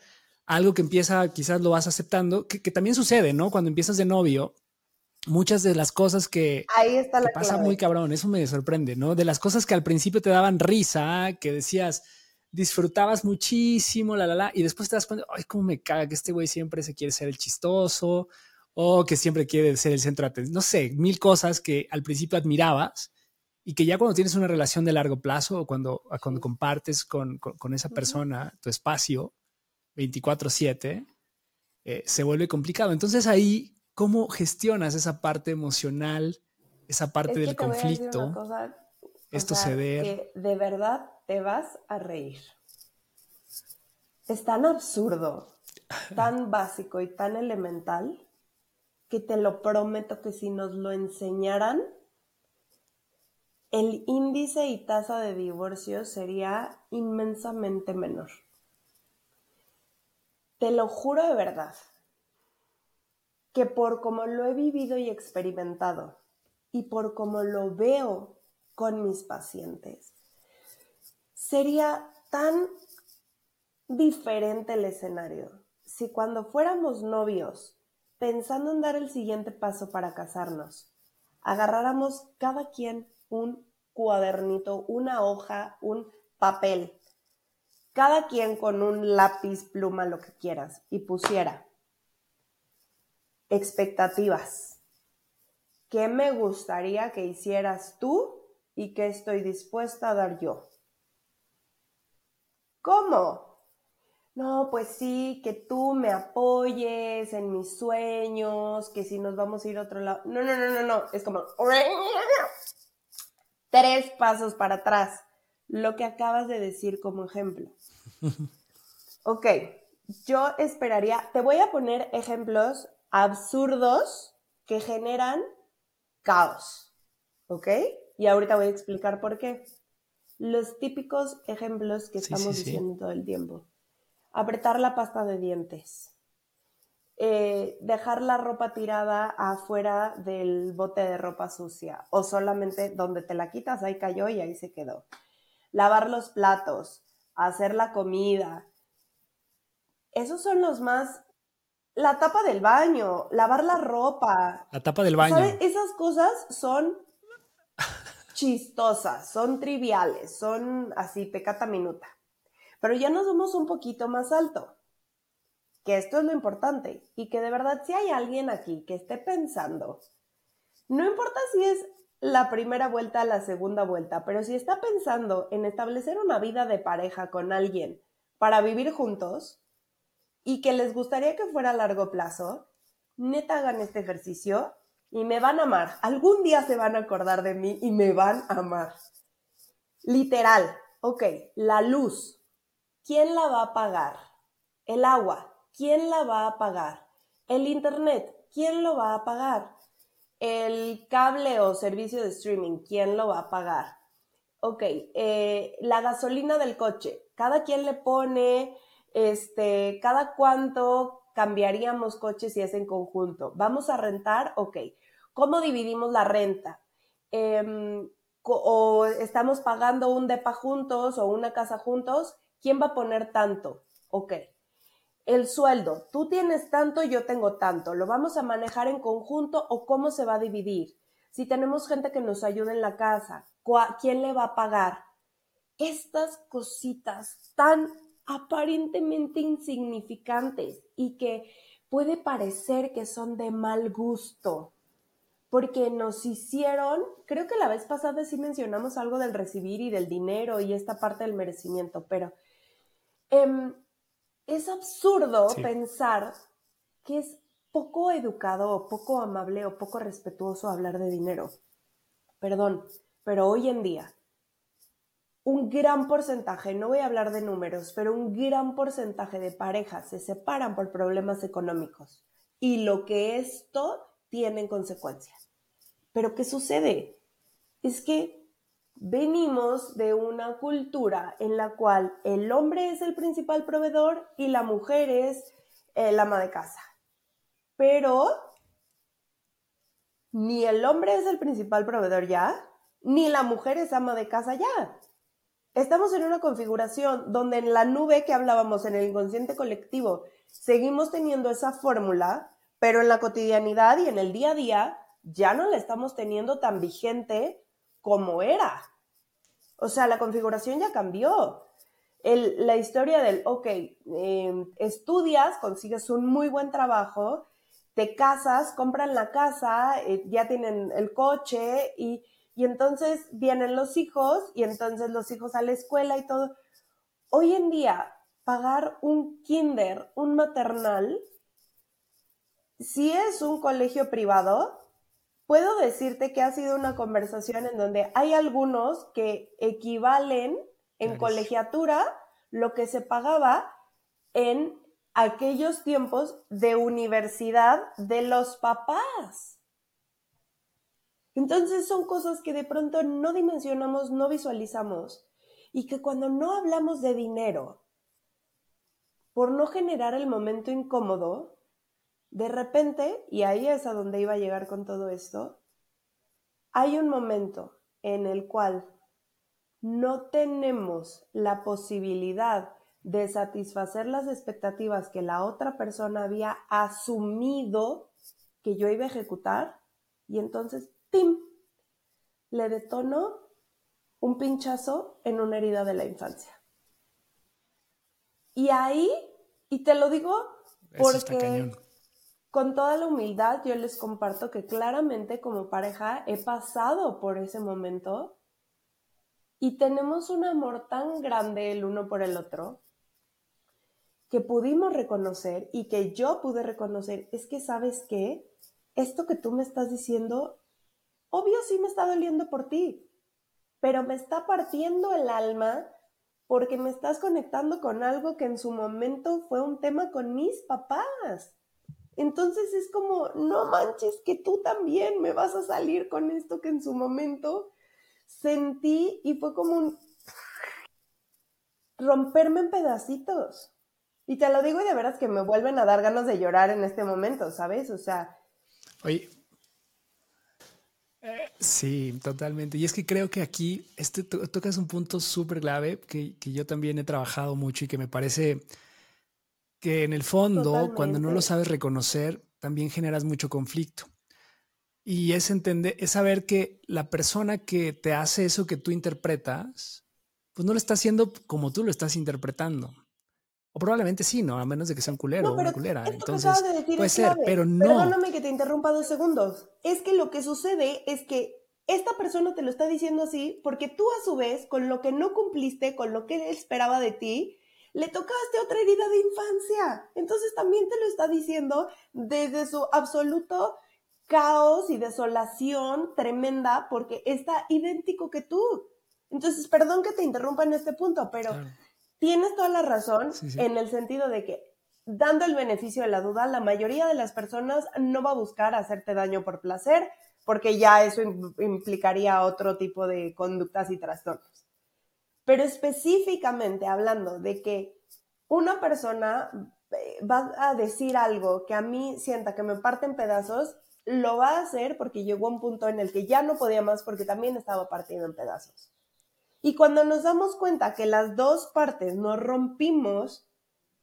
algo que empieza, quizás lo vas aceptando, que, que también sucede, ¿no? Cuando empiezas de novio, muchas de las cosas que, Ahí está la que pasa muy cabrón, eso me sorprende, ¿no? De las cosas que al principio te daban risa, que decías, disfrutabas muchísimo, la, la, la, y después te das cuenta, ay, cómo me caga que este güey siempre se quiere ser el chistoso, o que siempre quiere ser el centro de atención, no sé, mil cosas que al principio admirabas y que ya cuando tienes una relación de largo plazo o cuando, cuando compartes con, con, con esa persona tu espacio 24/7, eh, se vuelve complicado. Entonces ahí ¿Cómo gestionas esa parte emocional, esa parte del conflicto? Cosa, esto sea, ceder. Que de verdad te vas a reír. Es tan absurdo, tan básico y tan elemental que te lo prometo que si nos lo enseñaran, el índice y tasa de divorcio sería inmensamente menor. Te lo juro de verdad que por como lo he vivido y experimentado y por como lo veo con mis pacientes, sería tan diferente el escenario si cuando fuéramos novios, pensando en dar el siguiente paso para casarnos, agarráramos cada quien un cuadernito, una hoja, un papel, cada quien con un lápiz, pluma, lo que quieras, y pusiera expectativas. ¿Qué me gustaría que hicieras tú y qué estoy dispuesta a dar yo? ¿Cómo? No, pues sí, que tú me apoyes en mis sueños, que si nos vamos a ir a otro lado. No, no, no, no, no. Es como tres pasos para atrás. Lo que acabas de decir como ejemplo. Ok, yo esperaría, te voy a poner ejemplos absurdos que generan caos. ¿Ok? Y ahorita voy a explicar por qué. Los típicos ejemplos que estamos diciendo todo el tiempo. Apretar la pasta de dientes. Eh, dejar la ropa tirada afuera del bote de ropa sucia o solamente donde te la quitas, ahí cayó y ahí se quedó. Lavar los platos, hacer la comida. Esos son los más la tapa del baño, lavar la ropa. La tapa del baño. ¿sabes? Esas cosas son chistosas, son triviales, son así, pecata minuta. Pero ya nos vamos un poquito más alto. Que esto es lo importante. Y que de verdad, si hay alguien aquí que esté pensando, no importa si es la primera vuelta, la segunda vuelta, pero si está pensando en establecer una vida de pareja con alguien para vivir juntos, y que les gustaría que fuera a largo plazo, neta hagan este ejercicio y me van a amar. Algún día se van a acordar de mí y me van a amar. Literal, ok, la luz, ¿quién la va a pagar? El agua, ¿quién la va a pagar? El internet, ¿quién lo va a pagar? El cable o servicio de streaming, ¿quién lo va a pagar? Ok, eh, la gasolina del coche, cada quien le pone, este, cada cuánto cambiaríamos coches si es en conjunto. ¿Vamos a rentar? Ok. ¿Cómo dividimos la renta? Em, o estamos pagando un depa juntos o una casa juntos, ¿quién va a poner tanto? Ok. El sueldo, tú tienes tanto, yo tengo tanto. ¿Lo vamos a manejar en conjunto o cómo se va a dividir? Si tenemos gente que nos ayude en la casa, ¿quién le va a pagar? Estas cositas tan aparentemente insignificantes y que puede parecer que son de mal gusto, porque nos hicieron, creo que la vez pasada sí mencionamos algo del recibir y del dinero y esta parte del merecimiento, pero em, es absurdo pensar que es poco educado o poco amable o poco respetuoso hablar de dinero. Perdón, pero hoy en día un gran porcentaje, no voy a hablar de números, pero un gran porcentaje de parejas se separan por problemas económicos y lo que esto tiene en consecuencias. Pero ¿qué sucede? Es que venimos de una cultura en la cual el hombre es el principal proveedor y la mujer es el ama de casa. Pero ni el hombre es el principal proveedor ya, ni la mujer es ama de casa ya estamos en una configuración donde en la nube que hablábamos en el inconsciente colectivo seguimos teniendo esa fórmula, pero en la cotidianidad y en el día a día ya no la estamos teniendo tan vigente como era. O sea, la configuración ya cambió. la historia del, ok, em, estudias, consigues un muy buen trabajo, te casas, compran la casa, eh, ya tienen el coche y y entonces vienen los hijos y entonces los hijos a la escuela y todo. Hoy en día, pagar un kinder, un maternal, si es un colegio privado, puedo decirte que ha sido una conversación en donde hay algunos que equivalen en colegiatura lo que se pagaba en aquellos tiempos de universidad de los papás. Entonces son cosas que de pronto no dimensionamos, no visualizamos y que cuando no hablamos de dinero, por no generar el momento incómodo, de repente, y ahí es a donde iba a llegar con todo esto, hay un momento en el cual no tenemos la posibilidad de satisfacer las expectativas que la otra persona había asumido que yo iba a ejecutar y entonces ¡pim! Le detonó un pinchazo en una herida de la infancia. Y ahí, y te lo digo porque con toda la humildad yo les comparto que claramente como pareja he pasado por ese momento y tenemos un amor tan grande el uno por el otro que pudimos reconocer y que yo pude reconocer es que sabes que esto que tú me estás diciendo Obvio sí me está doliendo por ti, pero me está partiendo el alma porque me estás conectando con algo que en su momento fue un tema con mis papás. Entonces es como, no manches, que tú también me vas a salir con esto que en su momento sentí y fue como un romperme en pedacitos. Y te lo digo y de veras que me vuelven a dar ganas de llorar en este momento, ¿sabes? O sea... Oye, Sí, totalmente. Y es que creo que aquí este tocas un punto súper clave que, yo también he trabajado mucho y que me parece que en el fondo, cuando no lo sabes reconocer, también generas mucho conflicto. Y es entender, es saber que la persona que te hace eso que tú interpretas, pues no lo está haciendo como tú lo estás interpretando. O probablemente sí, ¿no? A menos de que sea un culero o una culera. Entonces, puede ser, pero no. Perdóname que te interrumpa dos segundos. Es que lo que sucede es que esta persona te lo está diciendo así porque tú a su vez, con lo que no cumpliste, con lo que él esperaba de ti, le tocaste otra herida de infancia. Entonces también te lo está diciendo desde su absoluto caos y desolación tremenda porque está idéntico que tú. Entonces, perdón que te interrumpa en este punto, pero tienes toda la razón en el sentido de que dando el beneficio de la duda, la mayoría de las personas no va a buscar hacerte daño por placer, porque ya eso implicaría otro tipo de conductas y trastornos. Pero específicamente hablando de que una persona eh, va a decir algo que a mí sienta que me parte en pedazos, lo va a hacer porque llegó un punto en el que ya no podía más porque también estaba partido en pedazos. Y cuando nos damos cuenta que las dos partes nos rompimos,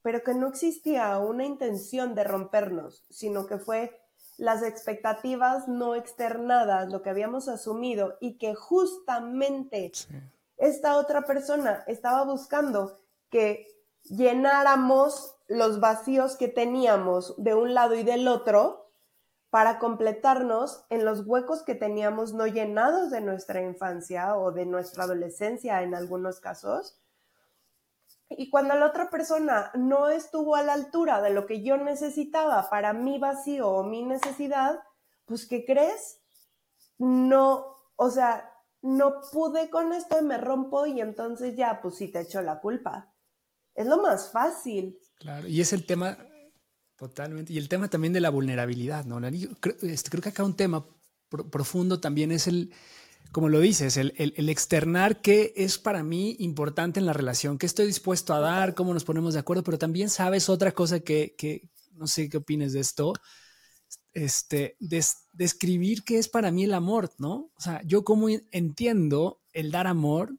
pero que no existía una intención de rompernos, sino que fue las expectativas no externadas, lo que habíamos asumido y que justamente esta otra persona estaba buscando que llenáramos los vacíos que teníamos de un lado y del otro para completarnos en los huecos que teníamos no llenados de nuestra infancia o de nuestra adolescencia en algunos casos, y cuando la otra persona no estuvo a la altura de lo que yo necesitaba para mi vacío o mi necesidad, pues ¿qué crees? No, o sea, no pude con esto y me rompo y entonces ya, pues sí te echo la culpa. Es lo más fácil. Claro, y es el tema totalmente, y el tema también de la vulnerabilidad, ¿no? creo, este, creo que acá un tema profundo también es el, como lo dices, el, externar qué es para mí importante en la relación, qué estoy dispuesto a dar, cómo nos ponemos de acuerdo, pero también sabes otra cosa que, no sé qué opines de esto, este, describir qué es para mí el amor, ¿no? O sea, yo cómo entiendo el dar amor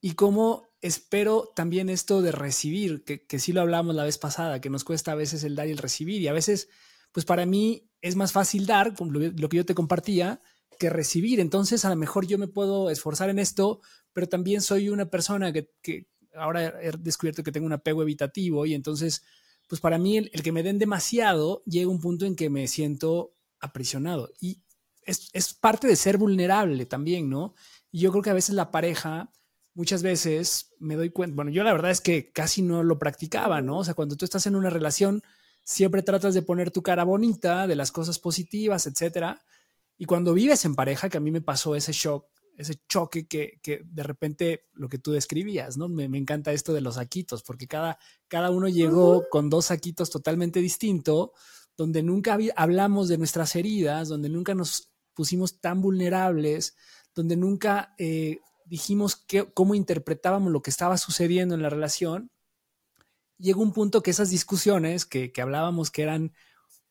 y cómo espero también esto de recibir, que, que sí lo hablamos la vez pasada, que nos cuesta a veces el dar y el recibir, y a veces, pues para mí es más fácil dar, lo que yo te compartía, que recibir. Entonces, a lo mejor yo me puedo esforzar en esto, pero también soy una persona que, ahora he descubierto que tengo un apego evitativo y entonces, pues para mí el, que me den demasiado llega un punto en que me siento aprisionado y es, es, parte de ser vulnerable también, ¿no? Y yo creo que a veces la pareja, muchas veces me doy cuenta, bueno, yo la verdad es que casi no lo practicaba, ¿no? O sea, cuando tú estás en una relación, siempre tratas de poner tu cara bonita, de las cosas positivas, etcétera y cuando vives en pareja, que a mí me pasó ese shock, ese choque que, que de repente lo que tú describías, ¿no? Me, me, encanta esto de los saquitos, porque cada, cada uno llegó con dos saquitos totalmente distintos, donde nunca hablamos de nuestras heridas, donde nunca nos pusimos tan vulnerables, donde nunca eh, dijimos que, cómo interpretábamos lo que estaba sucediendo en la relación. Llegó un punto que esas discusiones que, que hablábamos que eran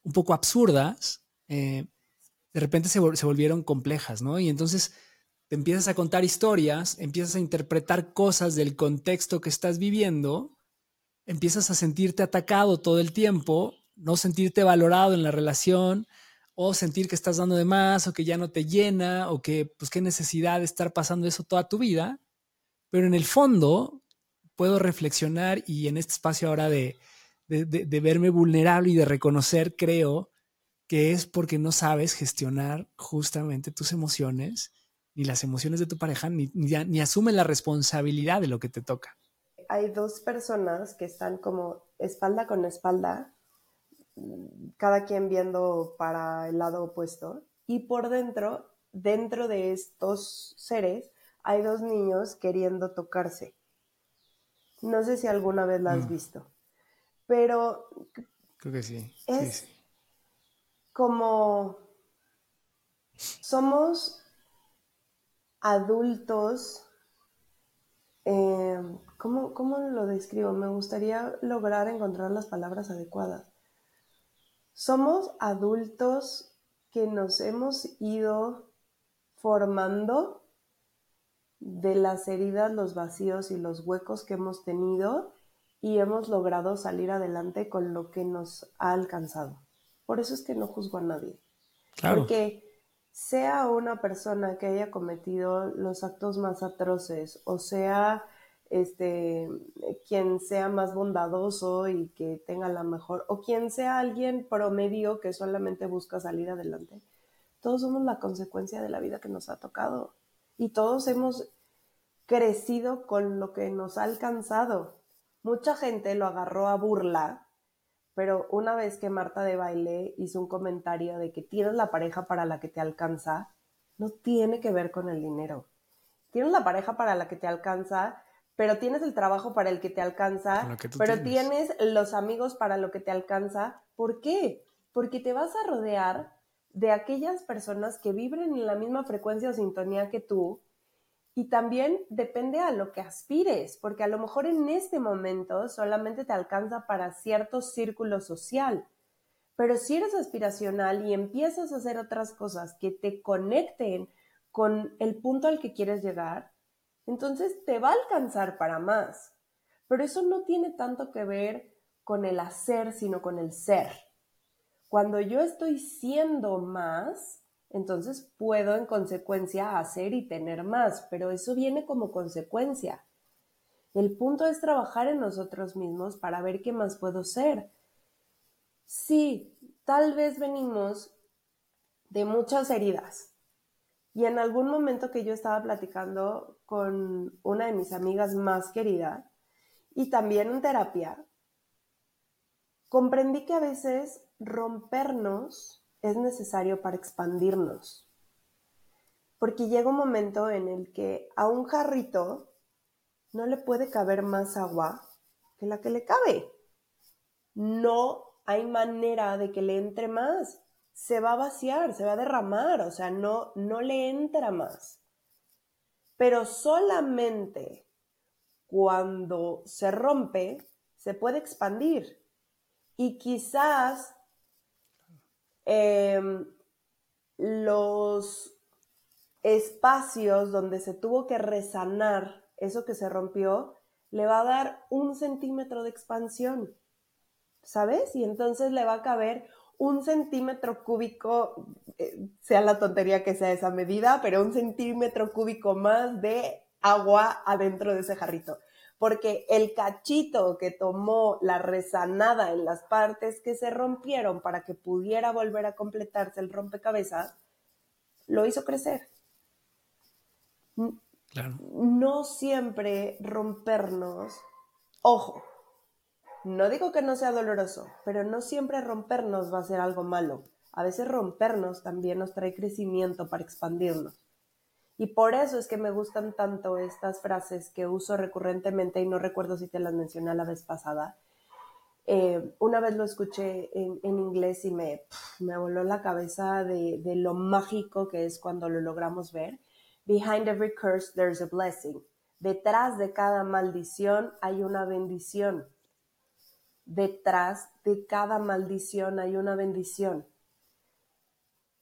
un poco absurdas, eh, de repente se, volvieron complejas, ¿no? Y entonces te empiezas a contar historias, empiezas a interpretar cosas del contexto que estás viviendo, empiezas a sentirte atacado todo el tiempo, no sentirte valorado en la relación, o sentir que estás dando de más, o que ya no te llena, o que, pues, qué necesidad de estar pasando eso toda tu vida. Pero en el fondo, puedo reflexionar y en este espacio ahora de, de verme vulnerable y de reconocer, creo, que es porque no sabes gestionar justamente tus emociones, ni las emociones de tu pareja, ni, ni, asumen la responsabilidad de lo que te toca. Hay dos personas que están como espalda con espalda, cada quien viendo para el lado opuesto, y por dentro, dentro de estos seres, hay dos niños queriendo tocarse. No sé si alguna vez la has visto, pero... Creo que sí. Es, como somos adultos, eh, ¿cómo, ¿cómo, lo describo? Me gustaría lograr encontrar las palabras adecuadas. Somos adultos que nos hemos ido formando de las heridas, los vacíos y los huecos que hemos tenido y hemos logrado salir adelante con lo que nos ha alcanzado. Por eso es que no juzgo a nadie. Porque sea una persona que haya cometido los actos más atroces o sea este quien sea más bondadoso y que tenga la mejor o quien sea alguien promedio que solamente busca salir adelante. Todos somos la consecuencia de la vida que nos ha tocado y todos hemos crecido con lo que nos ha alcanzado. mucha gente lo agarró a burla, pero una vez que Marta de baile hizo un comentario de que tienes la pareja para la que te alcanza, no tiene que ver con el dinero. Tienes la pareja para la que te alcanza, pero tienes el trabajo para el que te alcanza, pero tienes. los amigos para lo que te alcanza. ¿Por qué? Porque te vas a rodear de aquellas personas que vibren en la misma frecuencia o sintonía que tú. Y también depende a lo que aspires, porque a lo mejor en este momento solamente te alcanza para cierto círculo social. Pero si eres aspiracional y empiezas a hacer otras cosas que te conecten con el punto al que quieres llegar, entonces te va a alcanzar para más. Pero eso no tiene tanto que ver con el hacer, sino con el ser. Cuando yo estoy siendo más, entonces puedo en consecuencia hacer y tener más, pero eso viene como consecuencia. El punto es trabajar en nosotros mismos para ver qué más puedo ser. Sí, tal vez venimos de muchas heridas, y en algún momento que yo estaba platicando con una de mis amigas más querida y también en terapia, comprendí que a veces rompernos es necesario para expandirnos. Porque llega un momento en el que a un jarrito no le puede caber más agua que la que le cabe. No hay manera de que le entre más se va a vaciar, se va a derramar, o sea, no, no le entra más. Pero solamente cuando se rompe, se puede expandir. Y quizás em, los espacios donde se tuvo que resanar eso que se rompió, le va a dar un centímetro de expansión, ¿sabes? Y entonces le va a caber un centímetro cúbico, eh, sea la tontería que sea esa medida, pero un centímetro cúbico más de agua adentro de ese jarrito. Porque el cachito que tomó la resanada en las partes que se rompieron para que pudiera volver a completarse el rompecabezas, lo hizo crecer. No siempre rompernos, ojo, no digo que no sea doloroso, pero no siempre rompernos va a ser algo malo. A veces rompernos también nos trae crecimiento para expandirnos. Y por eso es que me gustan tanto estas frases que uso recurrentemente y no recuerdo si te las mencioné la vez pasada. Eh, una vez lo escuché en, inglés y me, me voló la cabeza de, de lo mágico que es cuando lo logramos ver. Behind every curse there's a blessing. Detrás de cada maldición hay una bendición detrás de cada maldición hay una bendición.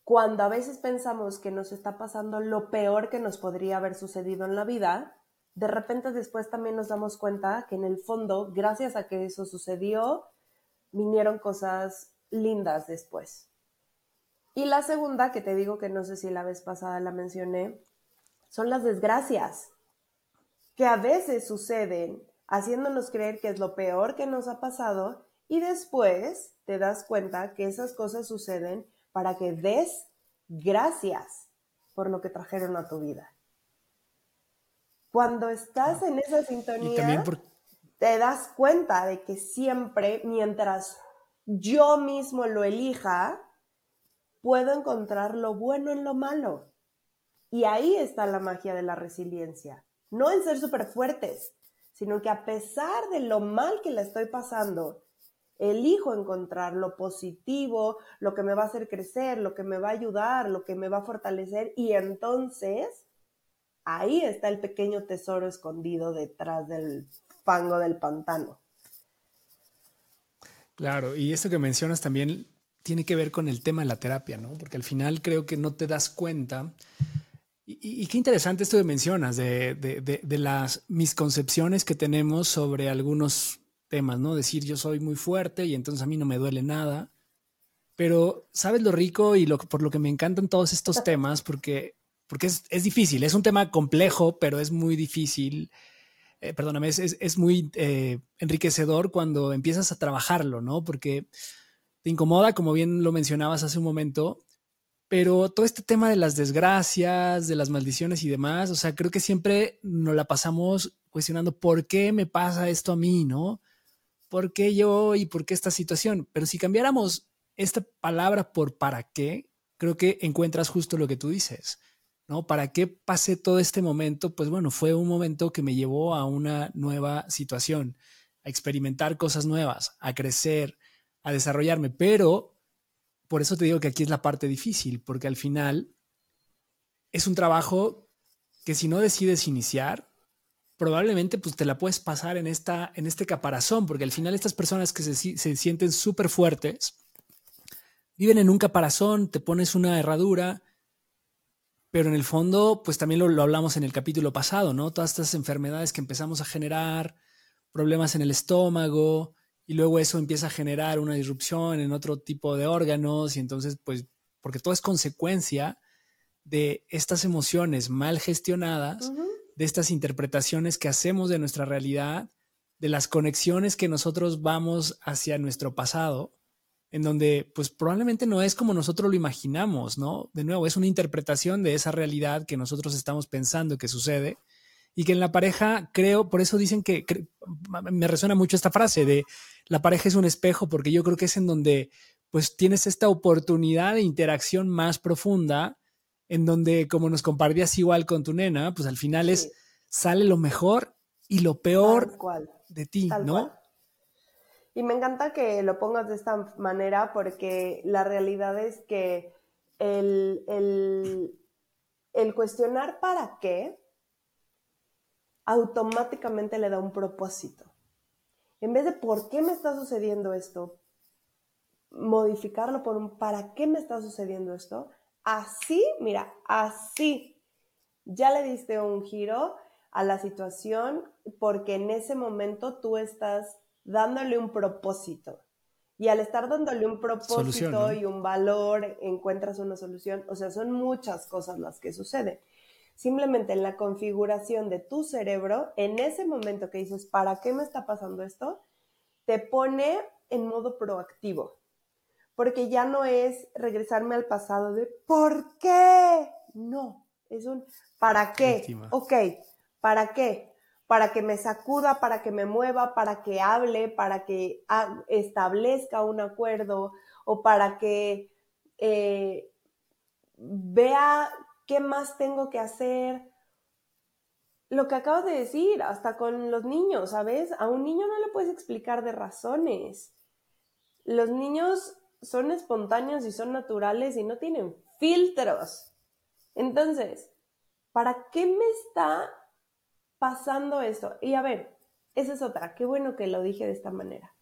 Cuando a veces pensamos que nos está pasando lo peor que nos podría haber sucedido en la vida, de repente después también nos damos cuenta que en el fondo, gracias a que eso sucedió, vinieron cosas lindas después. Y la segunda, que te digo que no sé si la vez pasada la mencioné, son las desgracias, que a veces suceden haciéndonos creer que es lo peor que nos ha pasado y después te das cuenta que esas cosas suceden para que des gracias por lo que trajeron a tu vida. Cuando estás en esa sintonía, te das cuenta de que siempre, mientras yo mismo lo elija, puedo encontrar lo bueno en lo malo. Y ahí está la magia de la resiliencia. No en ser súper fuertes, sino que a pesar de lo mal que le estoy pasando, elijo encontrar lo positivo, lo que me va a hacer crecer, lo que me va a ayudar, lo que me va a fortalecer y entonces ahí está el pequeño tesoro escondido detrás del fango del pantano. Claro, y esto que mencionas también tiene que ver con el tema de la terapia, ¿no? Porque al final creo que no te das cuenta y, qué interesante esto que mencionas de, de, las misconcepciones que tenemos sobre algunos temas, ¿no? Decir yo soy muy fuerte y entonces a mí no me duele nada. Pero sabes lo rico y por lo que me encantan todos estos temas, porque, porque es, es difícil, es un tema complejo, pero es muy difícil. Eh, perdóname, es, es, muy eh, enriquecedor cuando empiezas a trabajarlo, ¿no? Porque te incomoda, como bien lo mencionabas hace un momento, pero todo este tema de las desgracias, de las maldiciones y demás, o sea, creo que siempre nos la pasamos cuestionando por qué me pasa esto a mí, ¿no? ¿Por qué yo y por qué esta situación? Pero si cambiáramos esta palabra por para qué, creo que encuentras justo lo que tú dices, ¿no? ¿Para qué pasé todo este momento? Pues bueno, fue un momento que me llevó a una nueva situación, a experimentar cosas nuevas, a crecer, a desarrollarme, pero por eso te digo que aquí es la parte difícil, porque al final es un trabajo que si no decides iniciar, probablemente pues te la puedes pasar en, esta, en este caparazón, porque al final estas personas que se, se sienten súper fuertes, viven en un caparazón, te pones una herradura, pero en el fondo, pues también lo, hablamos en el capítulo pasado, ¿no? Todas estas enfermedades que empezamos a generar, problemas en el estómago, y luego eso empieza a generar una disrupción en otro tipo de órganos, y entonces, pues, porque todo es consecuencia de estas emociones mal gestionadas, de estas interpretaciones que hacemos de nuestra realidad, de las conexiones que nosotros vamos hacia nuestro pasado en donde pues probablemente no es como nosotros lo imaginamos, ¿no? De nuevo, es una interpretación de esa realidad que nosotros estamos pensando que sucede y que en la pareja creo, por eso dicen que, me resuena mucho esta frase de la pareja es un espejo, porque yo creo que es en donde pues tienes esta oportunidad de interacción más profunda, en donde como nos compartías igual con tu nena, pues al final es, sale lo mejor y lo peor de ti, ¿no? Y me encanta que lo pongas de esta manera porque la realidad es que el, el, cuestionar para qué automáticamente le da un propósito. En vez de por qué me está sucediendo esto, modificarlo por un para qué me está sucediendo esto, así, mira, así ya le diste un giro a la situación porque en ese momento tú estás dándole un propósito. Y al estar dándole un propósito y un valor, encuentras una solución. O sea, son muchas cosas las que suceden. Simplemente en la configuración de tu cerebro, en ese momento que dices, ¿para qué me está pasando esto? Te pone en modo proactivo. Porque ya no es regresarme al pasado de ¿por qué? No, es un ¿para qué? Ok, ¿para qué? para que me sacuda, para que me mueva, para que hable, para que establezca un acuerdo o para que eh, vea qué más tengo que hacer. Lo que acabo de decir, hasta con los niños, ¿sabes? A un niño no le puedes explicar de razones. Los niños son espontáneos y son naturales y no tienen filtros. Entonces, ¿para qué me está pasando esto. Y a ver, esa es otra. Qué bueno que lo dije de esta manera.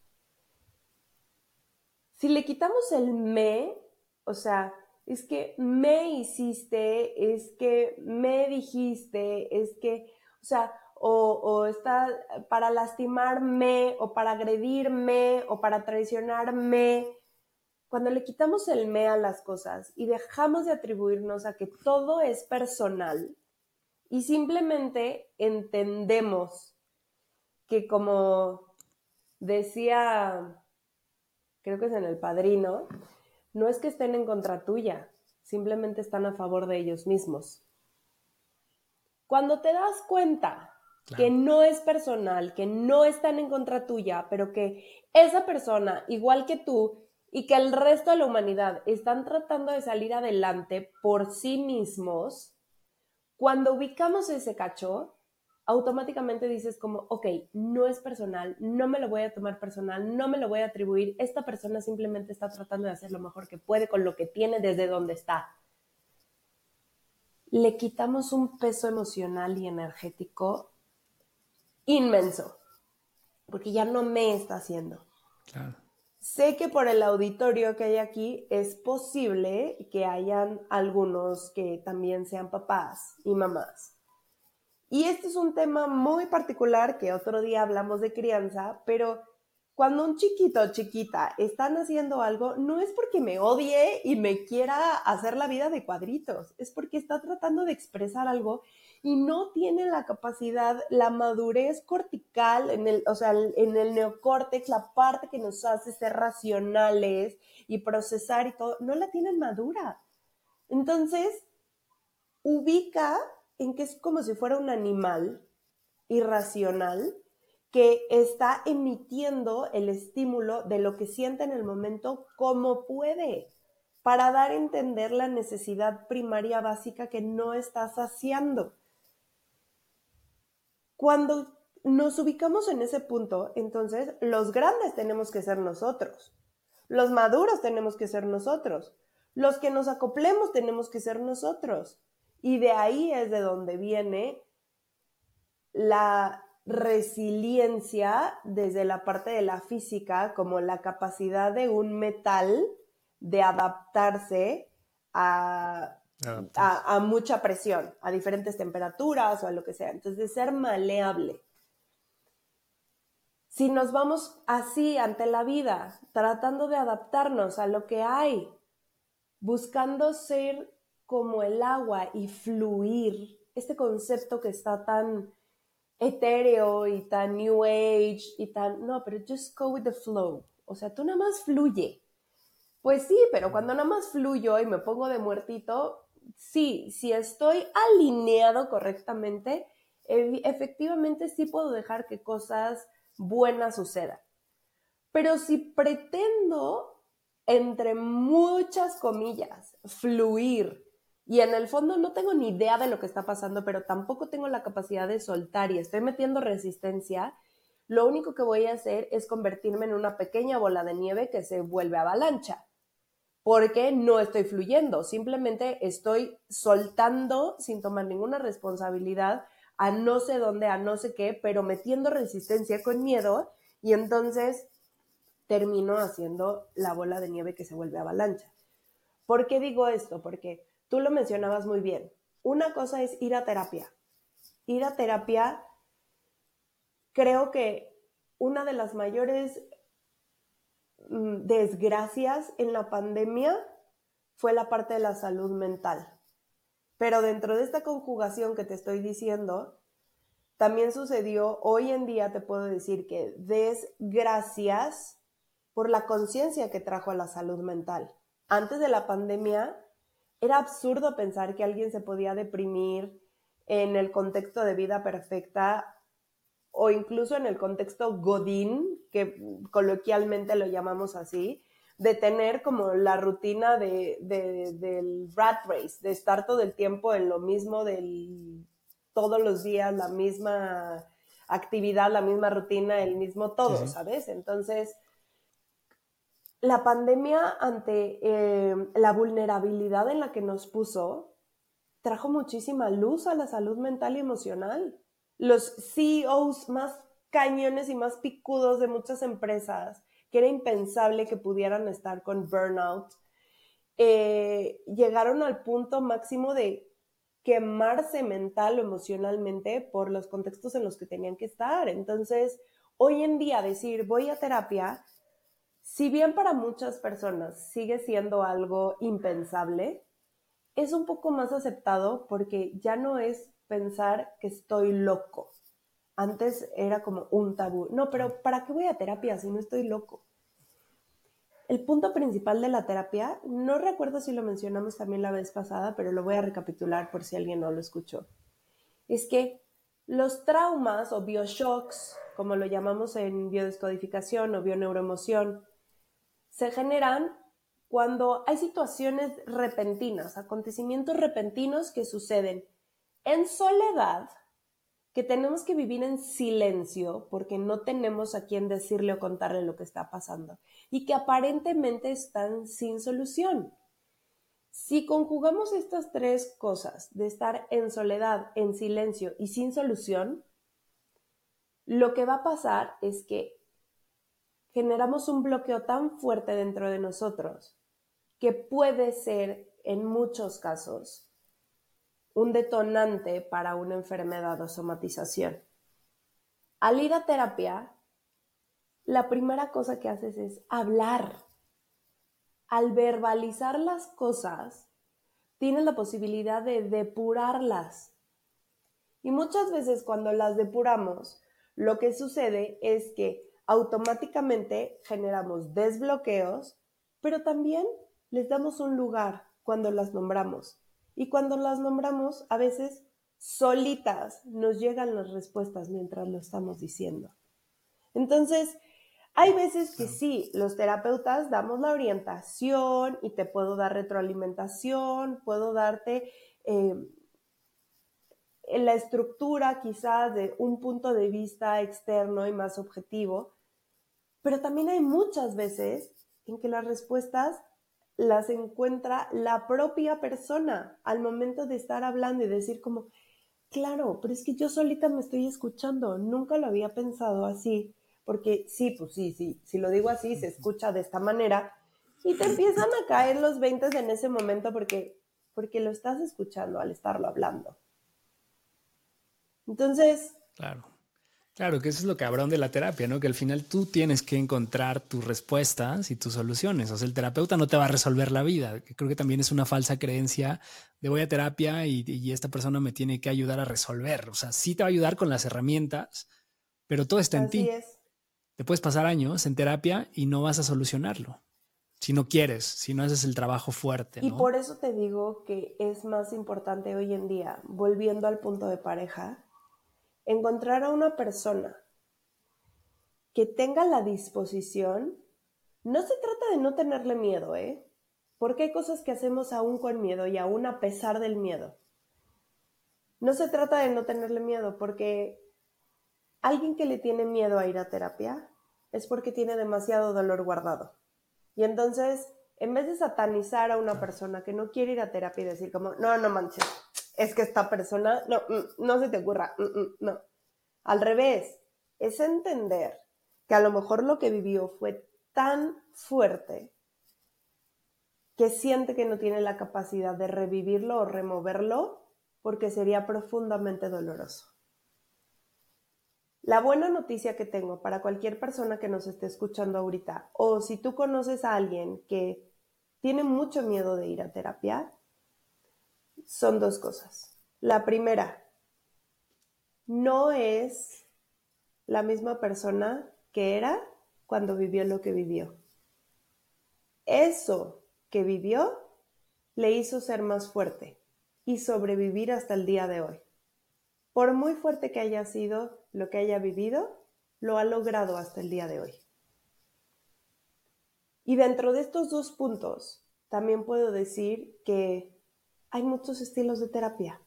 Si le quitamos el me, o sea, es que me hiciste, es que me dijiste, es que, o sea, o, o, está para lastimarme, o para agredirme, o para traicionarme. Cuando le quitamos el me a las cosas y dejamos de atribuirnos a que todo es personal, y simplemente entendemos que como decía, creo que es en el padrino, no es que estén en contra tuya, simplemente están a favor de ellos mismos. Cuando te das cuenta que no es personal, que no están en contra tuya, pero que esa persona, igual que tú, y que el resto de la humanidad están tratando de salir adelante por sí mismos, cuando ubicamos ese cacho, automáticamente dices como, ok, no es personal, no me lo voy a tomar personal, no me lo voy a atribuir, esta persona simplemente está tratando de hacer lo mejor que puede con lo que tiene desde donde está. Le quitamos un peso emocional y energético inmenso, porque ya no me está haciendo. Claro. Sé que por el auditorio que hay aquí es posible que hayan algunos que también sean papás y mamás. Y este es un tema muy particular que otro día hablamos de crianza, pero cuando un chiquito o chiquita están haciendo algo, no es porque me odie y me quiera hacer la vida de cuadritos, es porque está tratando de expresar algo y no tienen la capacidad, la madurez cortical, en el, o sea, en el neocórtex, la parte que nos hace ser racionales y procesar y todo, no la tienen madura. Entonces, ubica en que es como si fuera un animal irracional que está emitiendo el estímulo de lo que siente en el momento como puede, para dar a entender la necesidad primaria básica que no está saciando. Cuando nos ubicamos en ese punto, entonces los grandes tenemos que ser nosotros, los maduros tenemos que ser nosotros, los que nos acoplemos tenemos que ser nosotros. Y de ahí es de donde viene la resiliencia desde la parte de la física, como la capacidad de un metal de adaptarse a, a, mucha presión, a diferentes temperaturas o a lo que sea. Entonces, de ser maleable. Si nos vamos así ante la vida, tratando de adaptarnos a lo que hay, buscando ser como el agua y fluir, este concepto que está tan etéreo y tan new age y tan, no, pero just go with the flow. O sea, tú nada más fluye. Pues sí, pero cuando nada más fluyo y me pongo de muertito, sí, si estoy alineado correctamente, efectivamente sí puedo dejar que cosas buenas sucedan. Pero si pretendo, entre muchas comillas, fluir y en el fondo no tengo ni idea de lo que está pasando, pero tampoco tengo la capacidad de soltar y estoy metiendo resistencia, lo único que voy a hacer es convertirme en una pequeña bola de nieve que se vuelve avalancha, porque no estoy fluyendo, simplemente estoy soltando sin tomar ninguna responsabilidad a no sé dónde, a no sé qué, pero metiendo resistencia con miedo y entonces termino haciendo la bola de nieve que se vuelve avalancha. ¿Por qué digo esto? Porque tú lo mencionabas muy bien. Una cosa es ir a terapia. Ir a terapia, creo que una de las mayores desgracias en la pandemia fue la parte de la salud mental. Pero dentro de esta conjugación que te estoy diciendo, también sucedió, hoy en día te puedo decir que des gracias por la conciencia que trajo a la salud mental. Antes de la pandemia, era absurdo pensar que alguien se podía deprimir en el contexto de vida perfecta o incluso en el contexto godín, que coloquialmente lo llamamos así, de tener como la rutina de, del rat race, de estar todo el tiempo en lo mismo, del, todos los días la misma actividad, la misma rutina, el mismo todo, ¿sabes? Entonces, la pandemia ante eh, la vulnerabilidad en la que nos puso trajo muchísima luz a la salud mental y emocional. Los CEOs más cañones y más picudos de muchas empresas, que era impensable que pudieran estar con burnout, eh, llegaron al punto máximo de quemarse mental o emocionalmente por los contextos en los que tenían que estar. Entonces, hoy en día decir voy a terapia si bien para muchas personas sigue siendo algo impensable, es un poco más aceptado porque ya no es pensar que estoy loco. Antes era como un tabú. No, pero ¿para qué voy a terapia si no estoy loco? El punto principal de la terapia, no recuerdo si lo mencionamos también la vez pasada, pero lo voy a recapitular por si alguien no lo escuchó. Es que los traumas o bioshocks, como lo llamamos en biodescodificación o bioneuroemoción, se generan cuando hay situaciones repentinas, acontecimientos repentinos que suceden en soledad, que tenemos que vivir en silencio porque no tenemos a quien decirle o contarle lo que está pasando y que aparentemente están sin solución. Si conjugamos estas tres cosas de estar en soledad, en silencio y sin solución, lo que va a pasar es que generamos un bloqueo tan fuerte dentro de nosotros que puede ser, en muchos casos, un detonante para una enfermedad o somatización. Al ir a terapia, la primera cosa que haces es hablar. Al verbalizar las cosas, tienes la posibilidad de depurarlas. Y muchas veces cuando las depuramos, lo que sucede es que automáticamente generamos desbloqueos, pero también les damos un lugar cuando las nombramos. Y cuando las nombramos, a veces solitas nos llegan las respuestas mientras lo estamos diciendo. Entonces, hay veces que sí, los terapeutas damos la orientación y te puedo dar retroalimentación, puedo darte eh, la estructura quizás de un punto de vista externo y más objetivo, pero también hay muchas veces en que las respuestas las encuentra la propia persona al momento de estar hablando y decir como, claro, pero es que yo solita me estoy escuchando, nunca lo había pensado así porque sí, pues sí, sí, si lo digo así, se escucha de esta manera y te empiezan a caer los 20 en ese momento porque, porque lo estás escuchando al estarlo hablando. Entonces... Claro. Claro, que eso es lo cabrón de la terapia, ¿no? Que al final tú tienes que encontrar tus respuestas y tus soluciones. O sea, el terapeuta no te va a resolver la vida. Creo que también es una falsa creencia de voy a terapia y, y esta persona me tiene que ayudar a resolver. O sea, sí te va a ayudar con las herramientas, pero todo está en Así ti. Es. Te puedes pasar años en terapia y no vas a solucionarlo. Si no quieres, si no haces el trabajo fuerte. Y por eso te digo que es más importante hoy en día, volviendo al punto de pareja, encontrar a una persona que tenga la disposición. No se trata de no tenerle miedo, ¿eh? Porque hay cosas que hacemos aún con miedo y aún a pesar del miedo. No se trata de no tenerle miedo, porque alguien que le tiene miedo a ir a terapia es porque tiene demasiado dolor guardado. Y entonces, en vez de satanizar a una persona que no quiere ir a terapia y decir como, no, no manches, es que esta persona, no, mm, no se te ocurra, mm, mm, no. Al revés, es entender que a lo mejor lo que vivió fue tan fuerte que siente que no tiene la capacidad de revivirlo o removerlo porque sería profundamente doloroso. La buena noticia que tengo para cualquier persona que nos esté escuchando ahorita, o si tú conoces a alguien que tiene mucho miedo de ir a terapia, son dos cosas. La primera, no es la misma persona que era cuando vivió lo que vivió. Eso que vivió le hizo ser más fuerte y sobrevivir hasta el día de hoy. Por muy fuerte que haya sido lo que haya vivido, lo ha logrado hasta el día de hoy. Y dentro de estos dos puntos, también puedo decir que hay muchos estilos de terapia.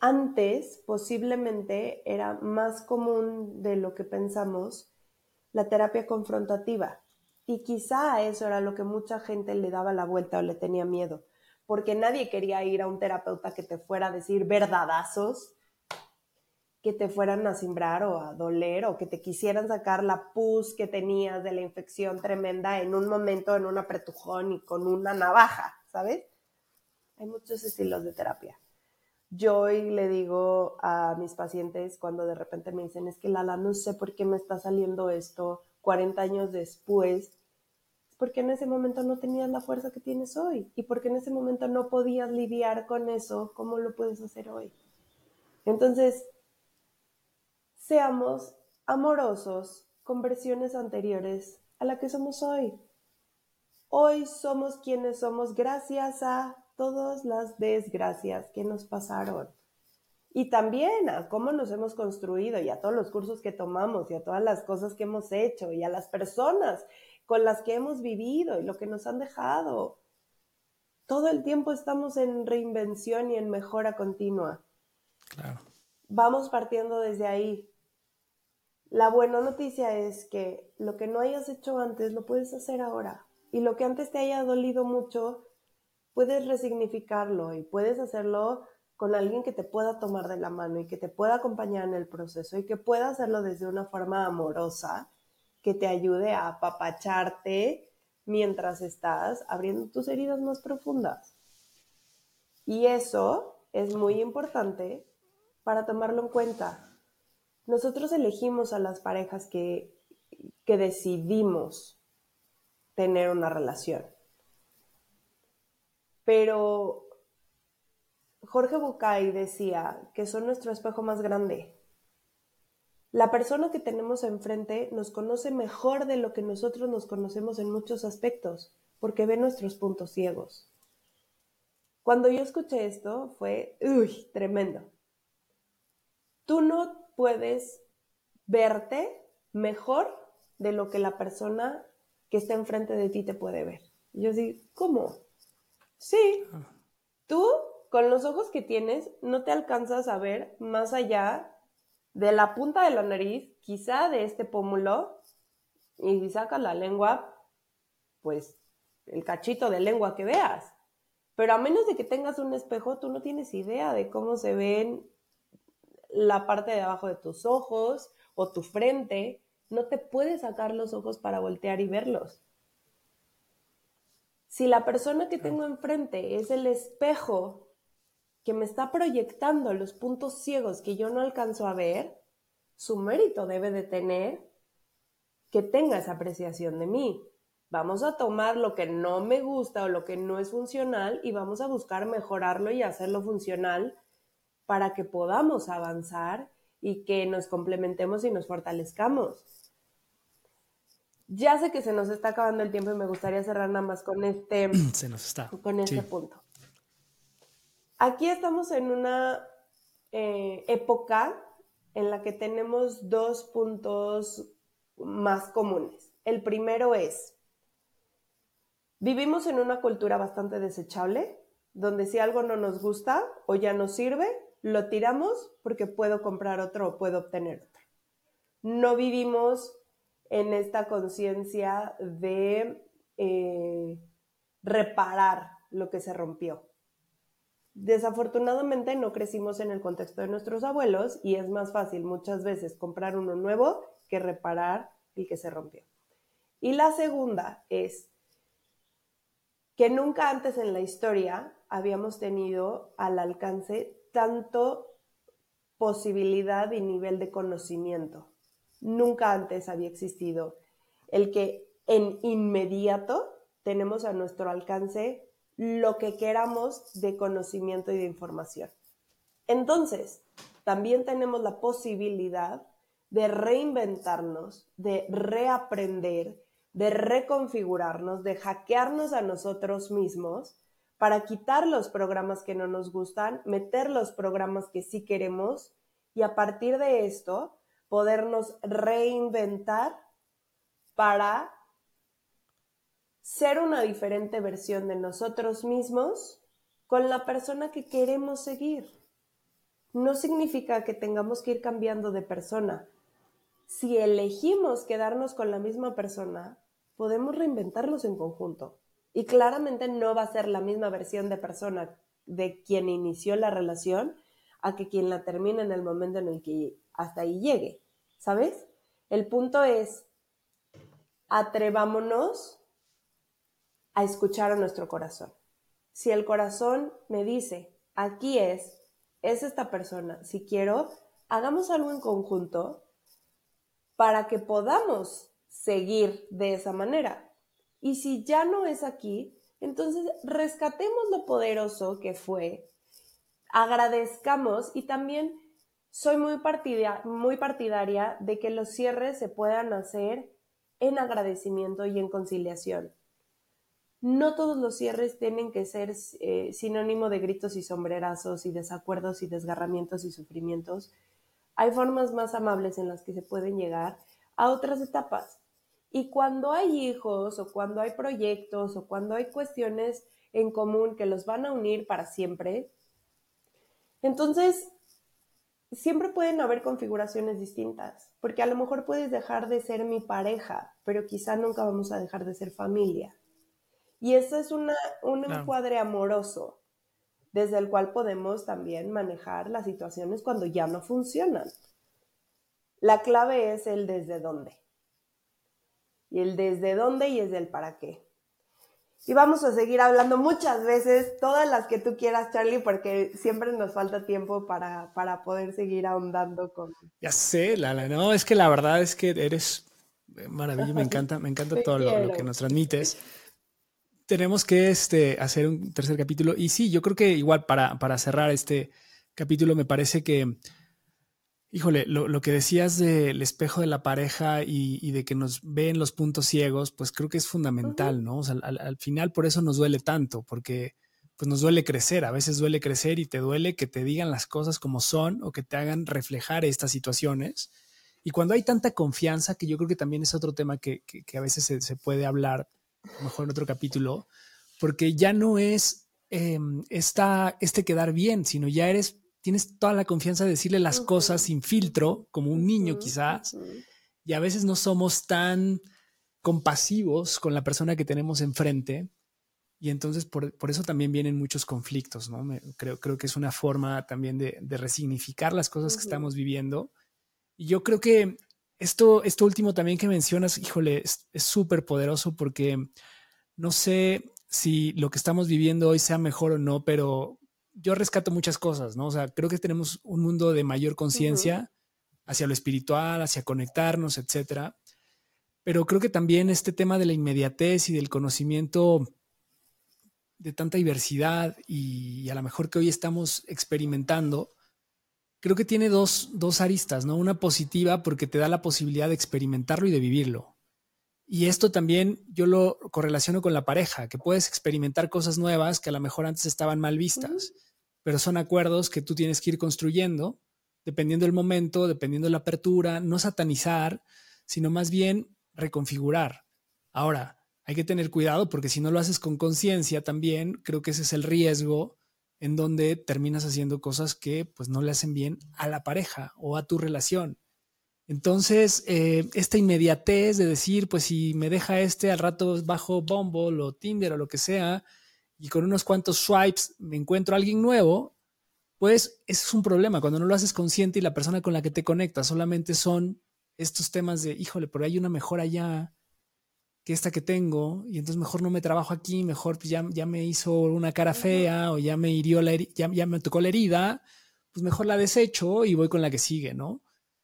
Antes, posiblemente, era más común de lo que pensamos la terapia confrontativa. Y quizá eso era lo que mucha gente le daba la vuelta o le tenía miedo porque nadie quería ir a un terapeuta que te fuera a decir verdadazos, que te fueran a simbrar o a doler o que te quisieran sacar la pus que tenías de la infección tremenda en un momento, en un apretujón y con una navaja, ¿sabes? Hay muchos estilos de terapia. Yo hoy le digo a mis pacientes cuando de repente me dicen, es que Lala, no sé por qué me está saliendo esto 40 años después porque en ese momento no tenías la fuerza que tienes hoy y porque en ese momento no podías lidiar con eso, ¿cómo lo puedes hacer hoy? Entonces, seamos amorosos con versiones anteriores a la que somos hoy. Hoy somos quienes somos gracias a todas las desgracias que nos pasaron. Y también a cómo nos hemos construido y a todos los cursos que tomamos y a todas las cosas que hemos hecho y a las personas con las que hemos vivido y lo que nos han dejado. Todo el tiempo estamos en reinvención y en mejora continua. Claro. Vamos partiendo desde ahí. La buena noticia es que lo que no hayas hecho antes lo puedes hacer ahora. Y lo que antes te haya dolido mucho, puedes resignificarlo y puedes hacerlo con alguien que te pueda tomar de la mano y que te pueda acompañar en el proceso y que pueda hacerlo desde una forma amorosa que te ayude a apapacharte mientras estás abriendo tus heridas más profundas. Y eso es muy importante para tomarlo en cuenta. Nosotros elegimos a las parejas que, que decidimos tener una relación. Pero Jorge Bucay decía que son nuestro espejo más grande. La persona que tenemos enfrente nos conoce mejor de lo que nosotros nos conocemos en muchos aspectos, porque ve nuestros puntos ciegos. Cuando yo escuché esto fue, uy, tremendo. Tú no puedes verte mejor de lo que la persona que está enfrente de ti te puede ver. yo sí, ¿cómo? Sí, tú con los ojos que tienes no te alcanzas a ver más allá de la punta de la nariz, quizá de este pómulo, y si sacas la lengua, pues el cachito de lengua que veas. Pero a menos de que tengas un espejo, tú no tienes idea de cómo se ven la parte de abajo de tus ojos o tu frente. No te puedes sacar los ojos para voltear y verlos. Si la persona que tengo enfrente es el espejo que me está proyectando los puntos ciegos que yo no alcanzo a ver, su mérito debe de tener que tenga esa apreciación de mí. Vamos a tomar lo que no me gusta o lo que no es funcional y vamos a buscar mejorarlo y hacerlo funcional para que podamos avanzar y que nos complementemos y nos fortalezcamos. Ya sé que se nos está acabando el tiempo y me gustaría cerrar nada más con este, se nos está. Con este punto. Aquí estamos en una eh, época en la que tenemos dos puntos más comunes. El primero es Vivimos en una cultura bastante desechable, donde si algo no nos gusta o ya no sirve, lo tiramos porque puedo comprar otro o puedo obtener otro. No vivimos en esta conciencia de eh, reparar lo que se rompió. Desafortunadamente no crecimos en el contexto de nuestros abuelos y es más fácil muchas veces comprar uno nuevo que reparar el que se rompió. Y la segunda es que nunca antes en la historia habíamos tenido al alcance tanto posibilidad y nivel de conocimiento. Nunca antes había existido el que en inmediato tenemos a nuestro alcance lo que queramos de conocimiento y de información. Entonces, también tenemos la posibilidad de reinventarnos, de reaprender, de reconfigurarnos, de hackearnos a nosotros mismos para quitar los programas que no nos gustan, meter los programas que sí queremos y a partir de esto podernos reinventar para ser una diferente versión de nosotros mismos con la persona que queremos seguir. No significa que tengamos que ir cambiando de persona. Si elegimos quedarnos con la misma persona, podemos reinventarlos en conjunto. Y claramente no va a ser la misma versión de persona de quien inició la relación a que quien la termina en el momento en el que hasta ahí llegue. ¿Sabes? El punto es, atrevámonos a escuchar a nuestro corazón. Si el corazón me dice, aquí es, es esta persona, si quiero, hagamos algo en conjunto para que podamos seguir de esa manera. Y si ya no es aquí, entonces rescatemos lo poderoso que fue, agradezcamos y también soy muy, muy partidaria de que los cierres se puedan hacer en agradecimiento y en conciliación. No todos los cierres tienen que ser eh, sinónimo de gritos y sombrerazos y desacuerdos y desgarramientos y sufrimientos. Hay formas más amables en las que se pueden llegar a otras etapas. Y cuando hay hijos o cuando hay proyectos o cuando hay cuestiones en común que los van a unir para siempre, entonces siempre pueden haber configuraciones distintas, porque a lo mejor puedes dejar de ser mi pareja, pero quizá nunca vamos a dejar de ser familia. Y eso es una, un encuadre amoroso desde el cual podemos también manejar las situaciones cuando ya no funcionan. La clave es el desde dónde y el desde dónde y es del para qué. Y vamos a seguir hablando muchas veces, todas las que tú quieras, Charlie, porque siempre nos falta tiempo para, para poder seguir ahondando con... Ya sé, Lala, no, es que la verdad es que eres maravilloso, me encanta, me encanta todo lo, que nos transmites. Tenemos que este, hacer un tercer capítulo y sí, yo creo que igual para, para cerrar este capítulo me parece que Híjole, lo, que decías del espejo de la pareja y, de que nos ven los puntos ciegos, pues creo que es fundamental, ¿no? O sea, al, final por eso nos duele tanto, porque pues nos duele crecer, a veces duele crecer y te duele que te digan las cosas como son o que te hagan reflejar estas situaciones. Y cuando hay tanta confianza, que yo creo que también es otro tema que, a veces se, puede hablar, mejor en otro capítulo, porque ya no es em, este quedar bien, sino ya eres, tienes toda la confianza de decirle las cosas sin filtro, como un niño quizás, y a veces no somos tan compasivos con la persona que tenemos enfrente y entonces por, eso también vienen muchos conflictos, ¿no? creo, creo que es una forma también de, resignificar las cosas que estamos viviendo. Y yo creo que esto, esto último también que mencionas, híjole, es súper poderoso porque no sé si lo que estamos viviendo hoy sea mejor o no, pero yo rescato muchas cosas, ¿no? O sea, creo que tenemos un mundo de mayor conciencia hacia lo espiritual, hacia conectarnos, etcétera. Pero creo que también este tema de la inmediatez y del conocimiento de tanta diversidad y, a lo mejor que hoy estamos experimentando, creo que tiene dos, dos aristas, ¿no? Una positiva porque te da la posibilidad de experimentarlo y de vivirlo. Y esto también yo lo correlaciono con la pareja, que puedes experimentar cosas nuevas que a lo mejor antes estaban mal vistas, pero son acuerdos que tú tienes que ir construyendo dependiendo del momento, dependiendo de la apertura, no satanizar, sino más bien reconfigurar. Ahora, hay que tener cuidado porque si no lo haces con conciencia también, creo que ese es el riesgo en donde terminas haciendo cosas que pues no le hacen bien a la pareja o a tu relación. Entonces, eh, esta inmediatez de decir, pues si me deja este, al rato bajo Bumble o Tinder o lo que sea, y con unos cuantos swipes me encuentro a alguien nuevo, pues ese es un problema. Cuando no lo haces consciente y la persona con la que te conectas solamente son estos temas de, híjole, pero hay una mejor allá, que esta que tengo, y entonces mejor no me trabajo aquí, mejor pues ya, ya me hizo una cara fea o ya me hirió la ya, ya, me tocó la herida, pues mejor la desecho y voy con la que sigue, ¿no?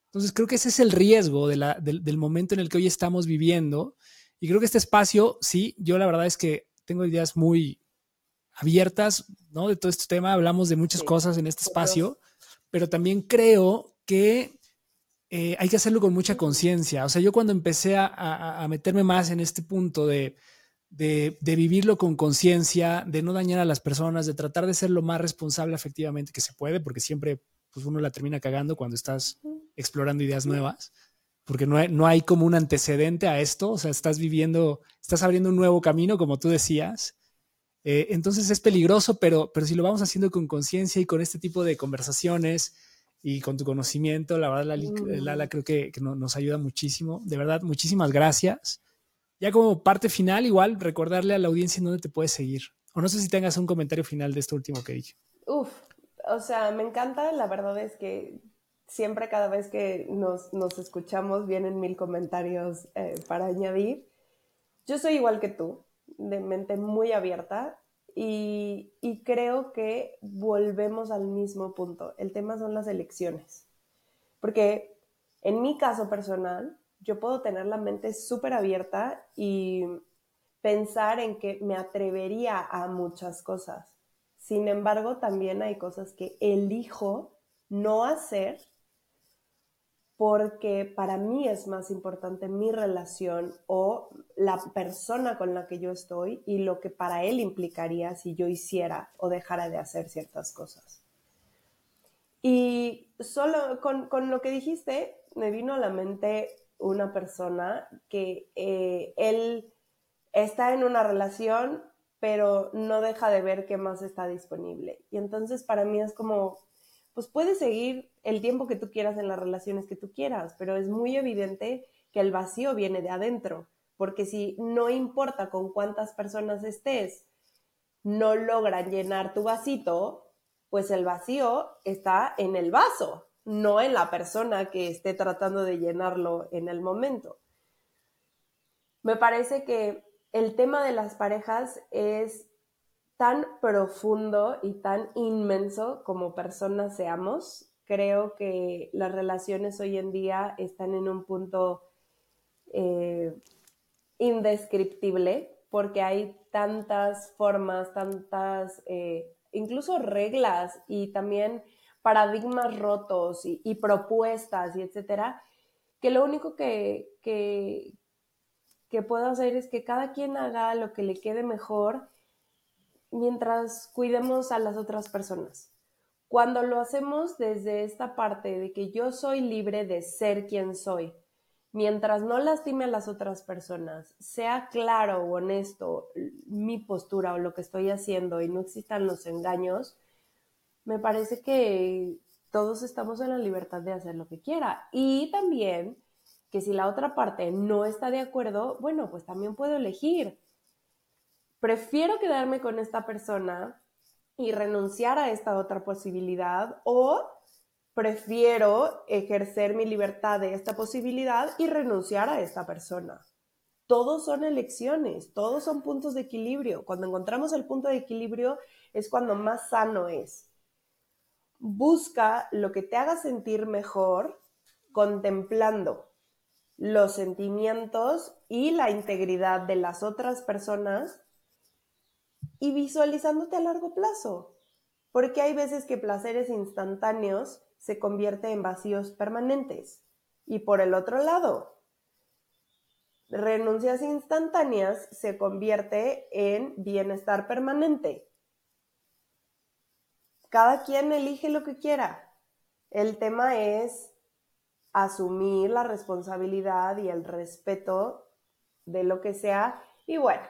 Entonces creo que ese es el riesgo de la, del, del momento en el que hoy estamos viviendo. Y creo que este espacio, sí, yo la verdad es que tengo ideas muy abiertas, ¿no? De todo este tema, hablamos de muchas cosas en este espacio, pero también creo que eh, hay que hacerlo con mucha conciencia. O sea, yo cuando empecé a, meterme más en este punto de, vivirlo con conciencia, de no dañar a las personas, de tratar de ser lo más responsable efectivamente que se puede, porque siempre pues uno la termina cagando cuando estás explorando ideas nuevas, porque no hay, no hay como un antecedente a esto, o sea, estás viviendo, estás abriendo un nuevo camino, como tú decías. Eh, entonces es peligroso, pero, pero si lo vamos haciendo con conciencia y con este tipo de conversaciones, y con tu conocimiento, la verdad, Lala, creo que, nos ayuda muchísimo. De verdad, muchísimas gracias. Ya como parte final, igual recordarle a la audiencia en dónde te puedes seguir. O no sé si tengas un comentario final de esto último que dije. Uf, o sea, me encanta, la verdad es que siempre cada vez que nos, escuchamos vienen mil comentarios eh, para añadir. Yo soy igual que tú, de mente muy abierta y, creo que volvemos al mismo punto. El tema son las elecciones. Porque en mi caso personal, yo puedo tener la mente súper abierta y pensar en que me atrevería a muchas cosas. Sin embargo, también hay cosas que elijo no hacer porque para mí es más importante mi relación o la persona con la que yo estoy y lo que para él implicaría si yo hiciera o dejara de hacer ciertas cosas. Y solo con, lo que dijiste, me vino a la mente una persona que eh, él está en una relación, pero no deja de ver qué más está disponible. Y entonces para mí es como, pues puedes seguir el tiempo que tú quieras en las relaciones que tú quieras, pero es muy evidente que el vacío viene de adentro, porque si no importa con cuántas personas estés, no logran llenar tu vasito, pues el vacío está en el vaso, no en la persona que esté tratando de llenarlo en el momento. Me parece que el tema de las parejas es tan profundo y tan inmenso como personas seamos. Creo que las relaciones hoy en día están en un punto eh, indescriptible porque hay tantas formas, tantas, eh, incluso reglas y también paradigmas rotos y, propuestas y etcétera, que lo único que, que puedo hacer es que cada quien haga lo que le quede mejor mientras cuidemos a las otras personas. Cuando lo hacemos desde esta parte de que yo soy libre de ser quien soy, mientras no lastime a las otras personas, sea claro o honesto mi postura o lo que estoy haciendo y no existan los engaños, me parece que todos estamos en la libertad de hacer lo que quiera. Y también que si la otra parte no está de acuerdo, bueno, pues también puedo elegir. Prefiero quedarme con esta persona y renunciar a esta otra posibilidad o prefiero ejercer mi libertad de esta posibilidad y renunciar a esta persona. Todos son elecciones, todos son puntos de equilibrio. Cuando encontramos el punto de equilibrio es cuando más sano es. Busca lo que te haga sentir mejor contemplando los sentimientos y la integridad de las otras personas y visualizándote a largo plazo. Porque hay veces que placeres instantáneos se convierten en vacíos permanentes. Y por el otro lado, renuncias instantáneas se convierte en bienestar permanente. Cada quien elige lo que quiera. El tema es asumir la responsabilidad y el respeto de lo que sea. Y bueno,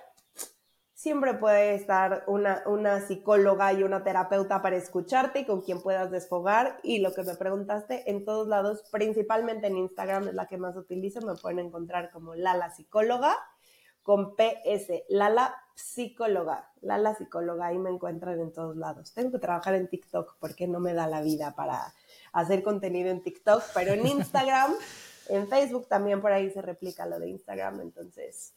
siempre puede estar una, una, psicóloga y una terapeuta para escucharte y con quien puedas desfogar. Y lo que me preguntaste, en todos lados, principalmente en Instagram es la que más utilizo, me pueden encontrar como Lala Psicóloga con PS, Lala Psicóloga, Lala Psicóloga, ahí me encuentran en todos lados. Tengo que trabajar en TikTok porque no me da la vida para hacer contenido en TikTok, pero en Instagram, en Facebook también por ahí se replica lo de Instagram. Entonces,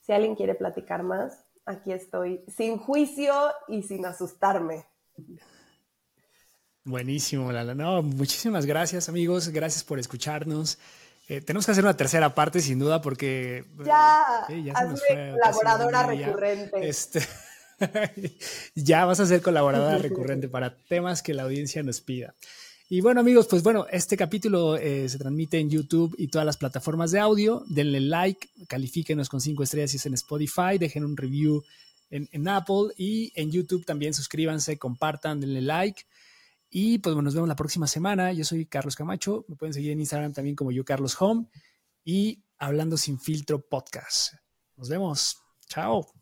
si alguien quiere platicar más, aquí estoy sin juicio y sin asustarme. Buenísimo, Lala. No, muchísimas gracias, amigos. Gracias por escucharnos. Eh, tenemos que hacer una tercera parte, sin duda, porque. Ya, eh, ya colaboradora recurrente. Este, ya vas a ser colaboradora recurrente para temas que la audiencia nos pida. Y bueno, amigos, pues bueno, este capítulo eh, se transmite en YouTube y todas las plataformas de audio. Denle like, califíquenos con cinco estrellas si es en Spotify, dejen un review en, Apple y en YouTube también suscríbanse, compartan, denle like. Y pues bueno, nos vemos la próxima semana. Yo soy Carlos Camacho. Me pueden seguir en Instagram también como yo, Carlos Home. Y Hablando sin filtro podcast. Nos vemos. Chao.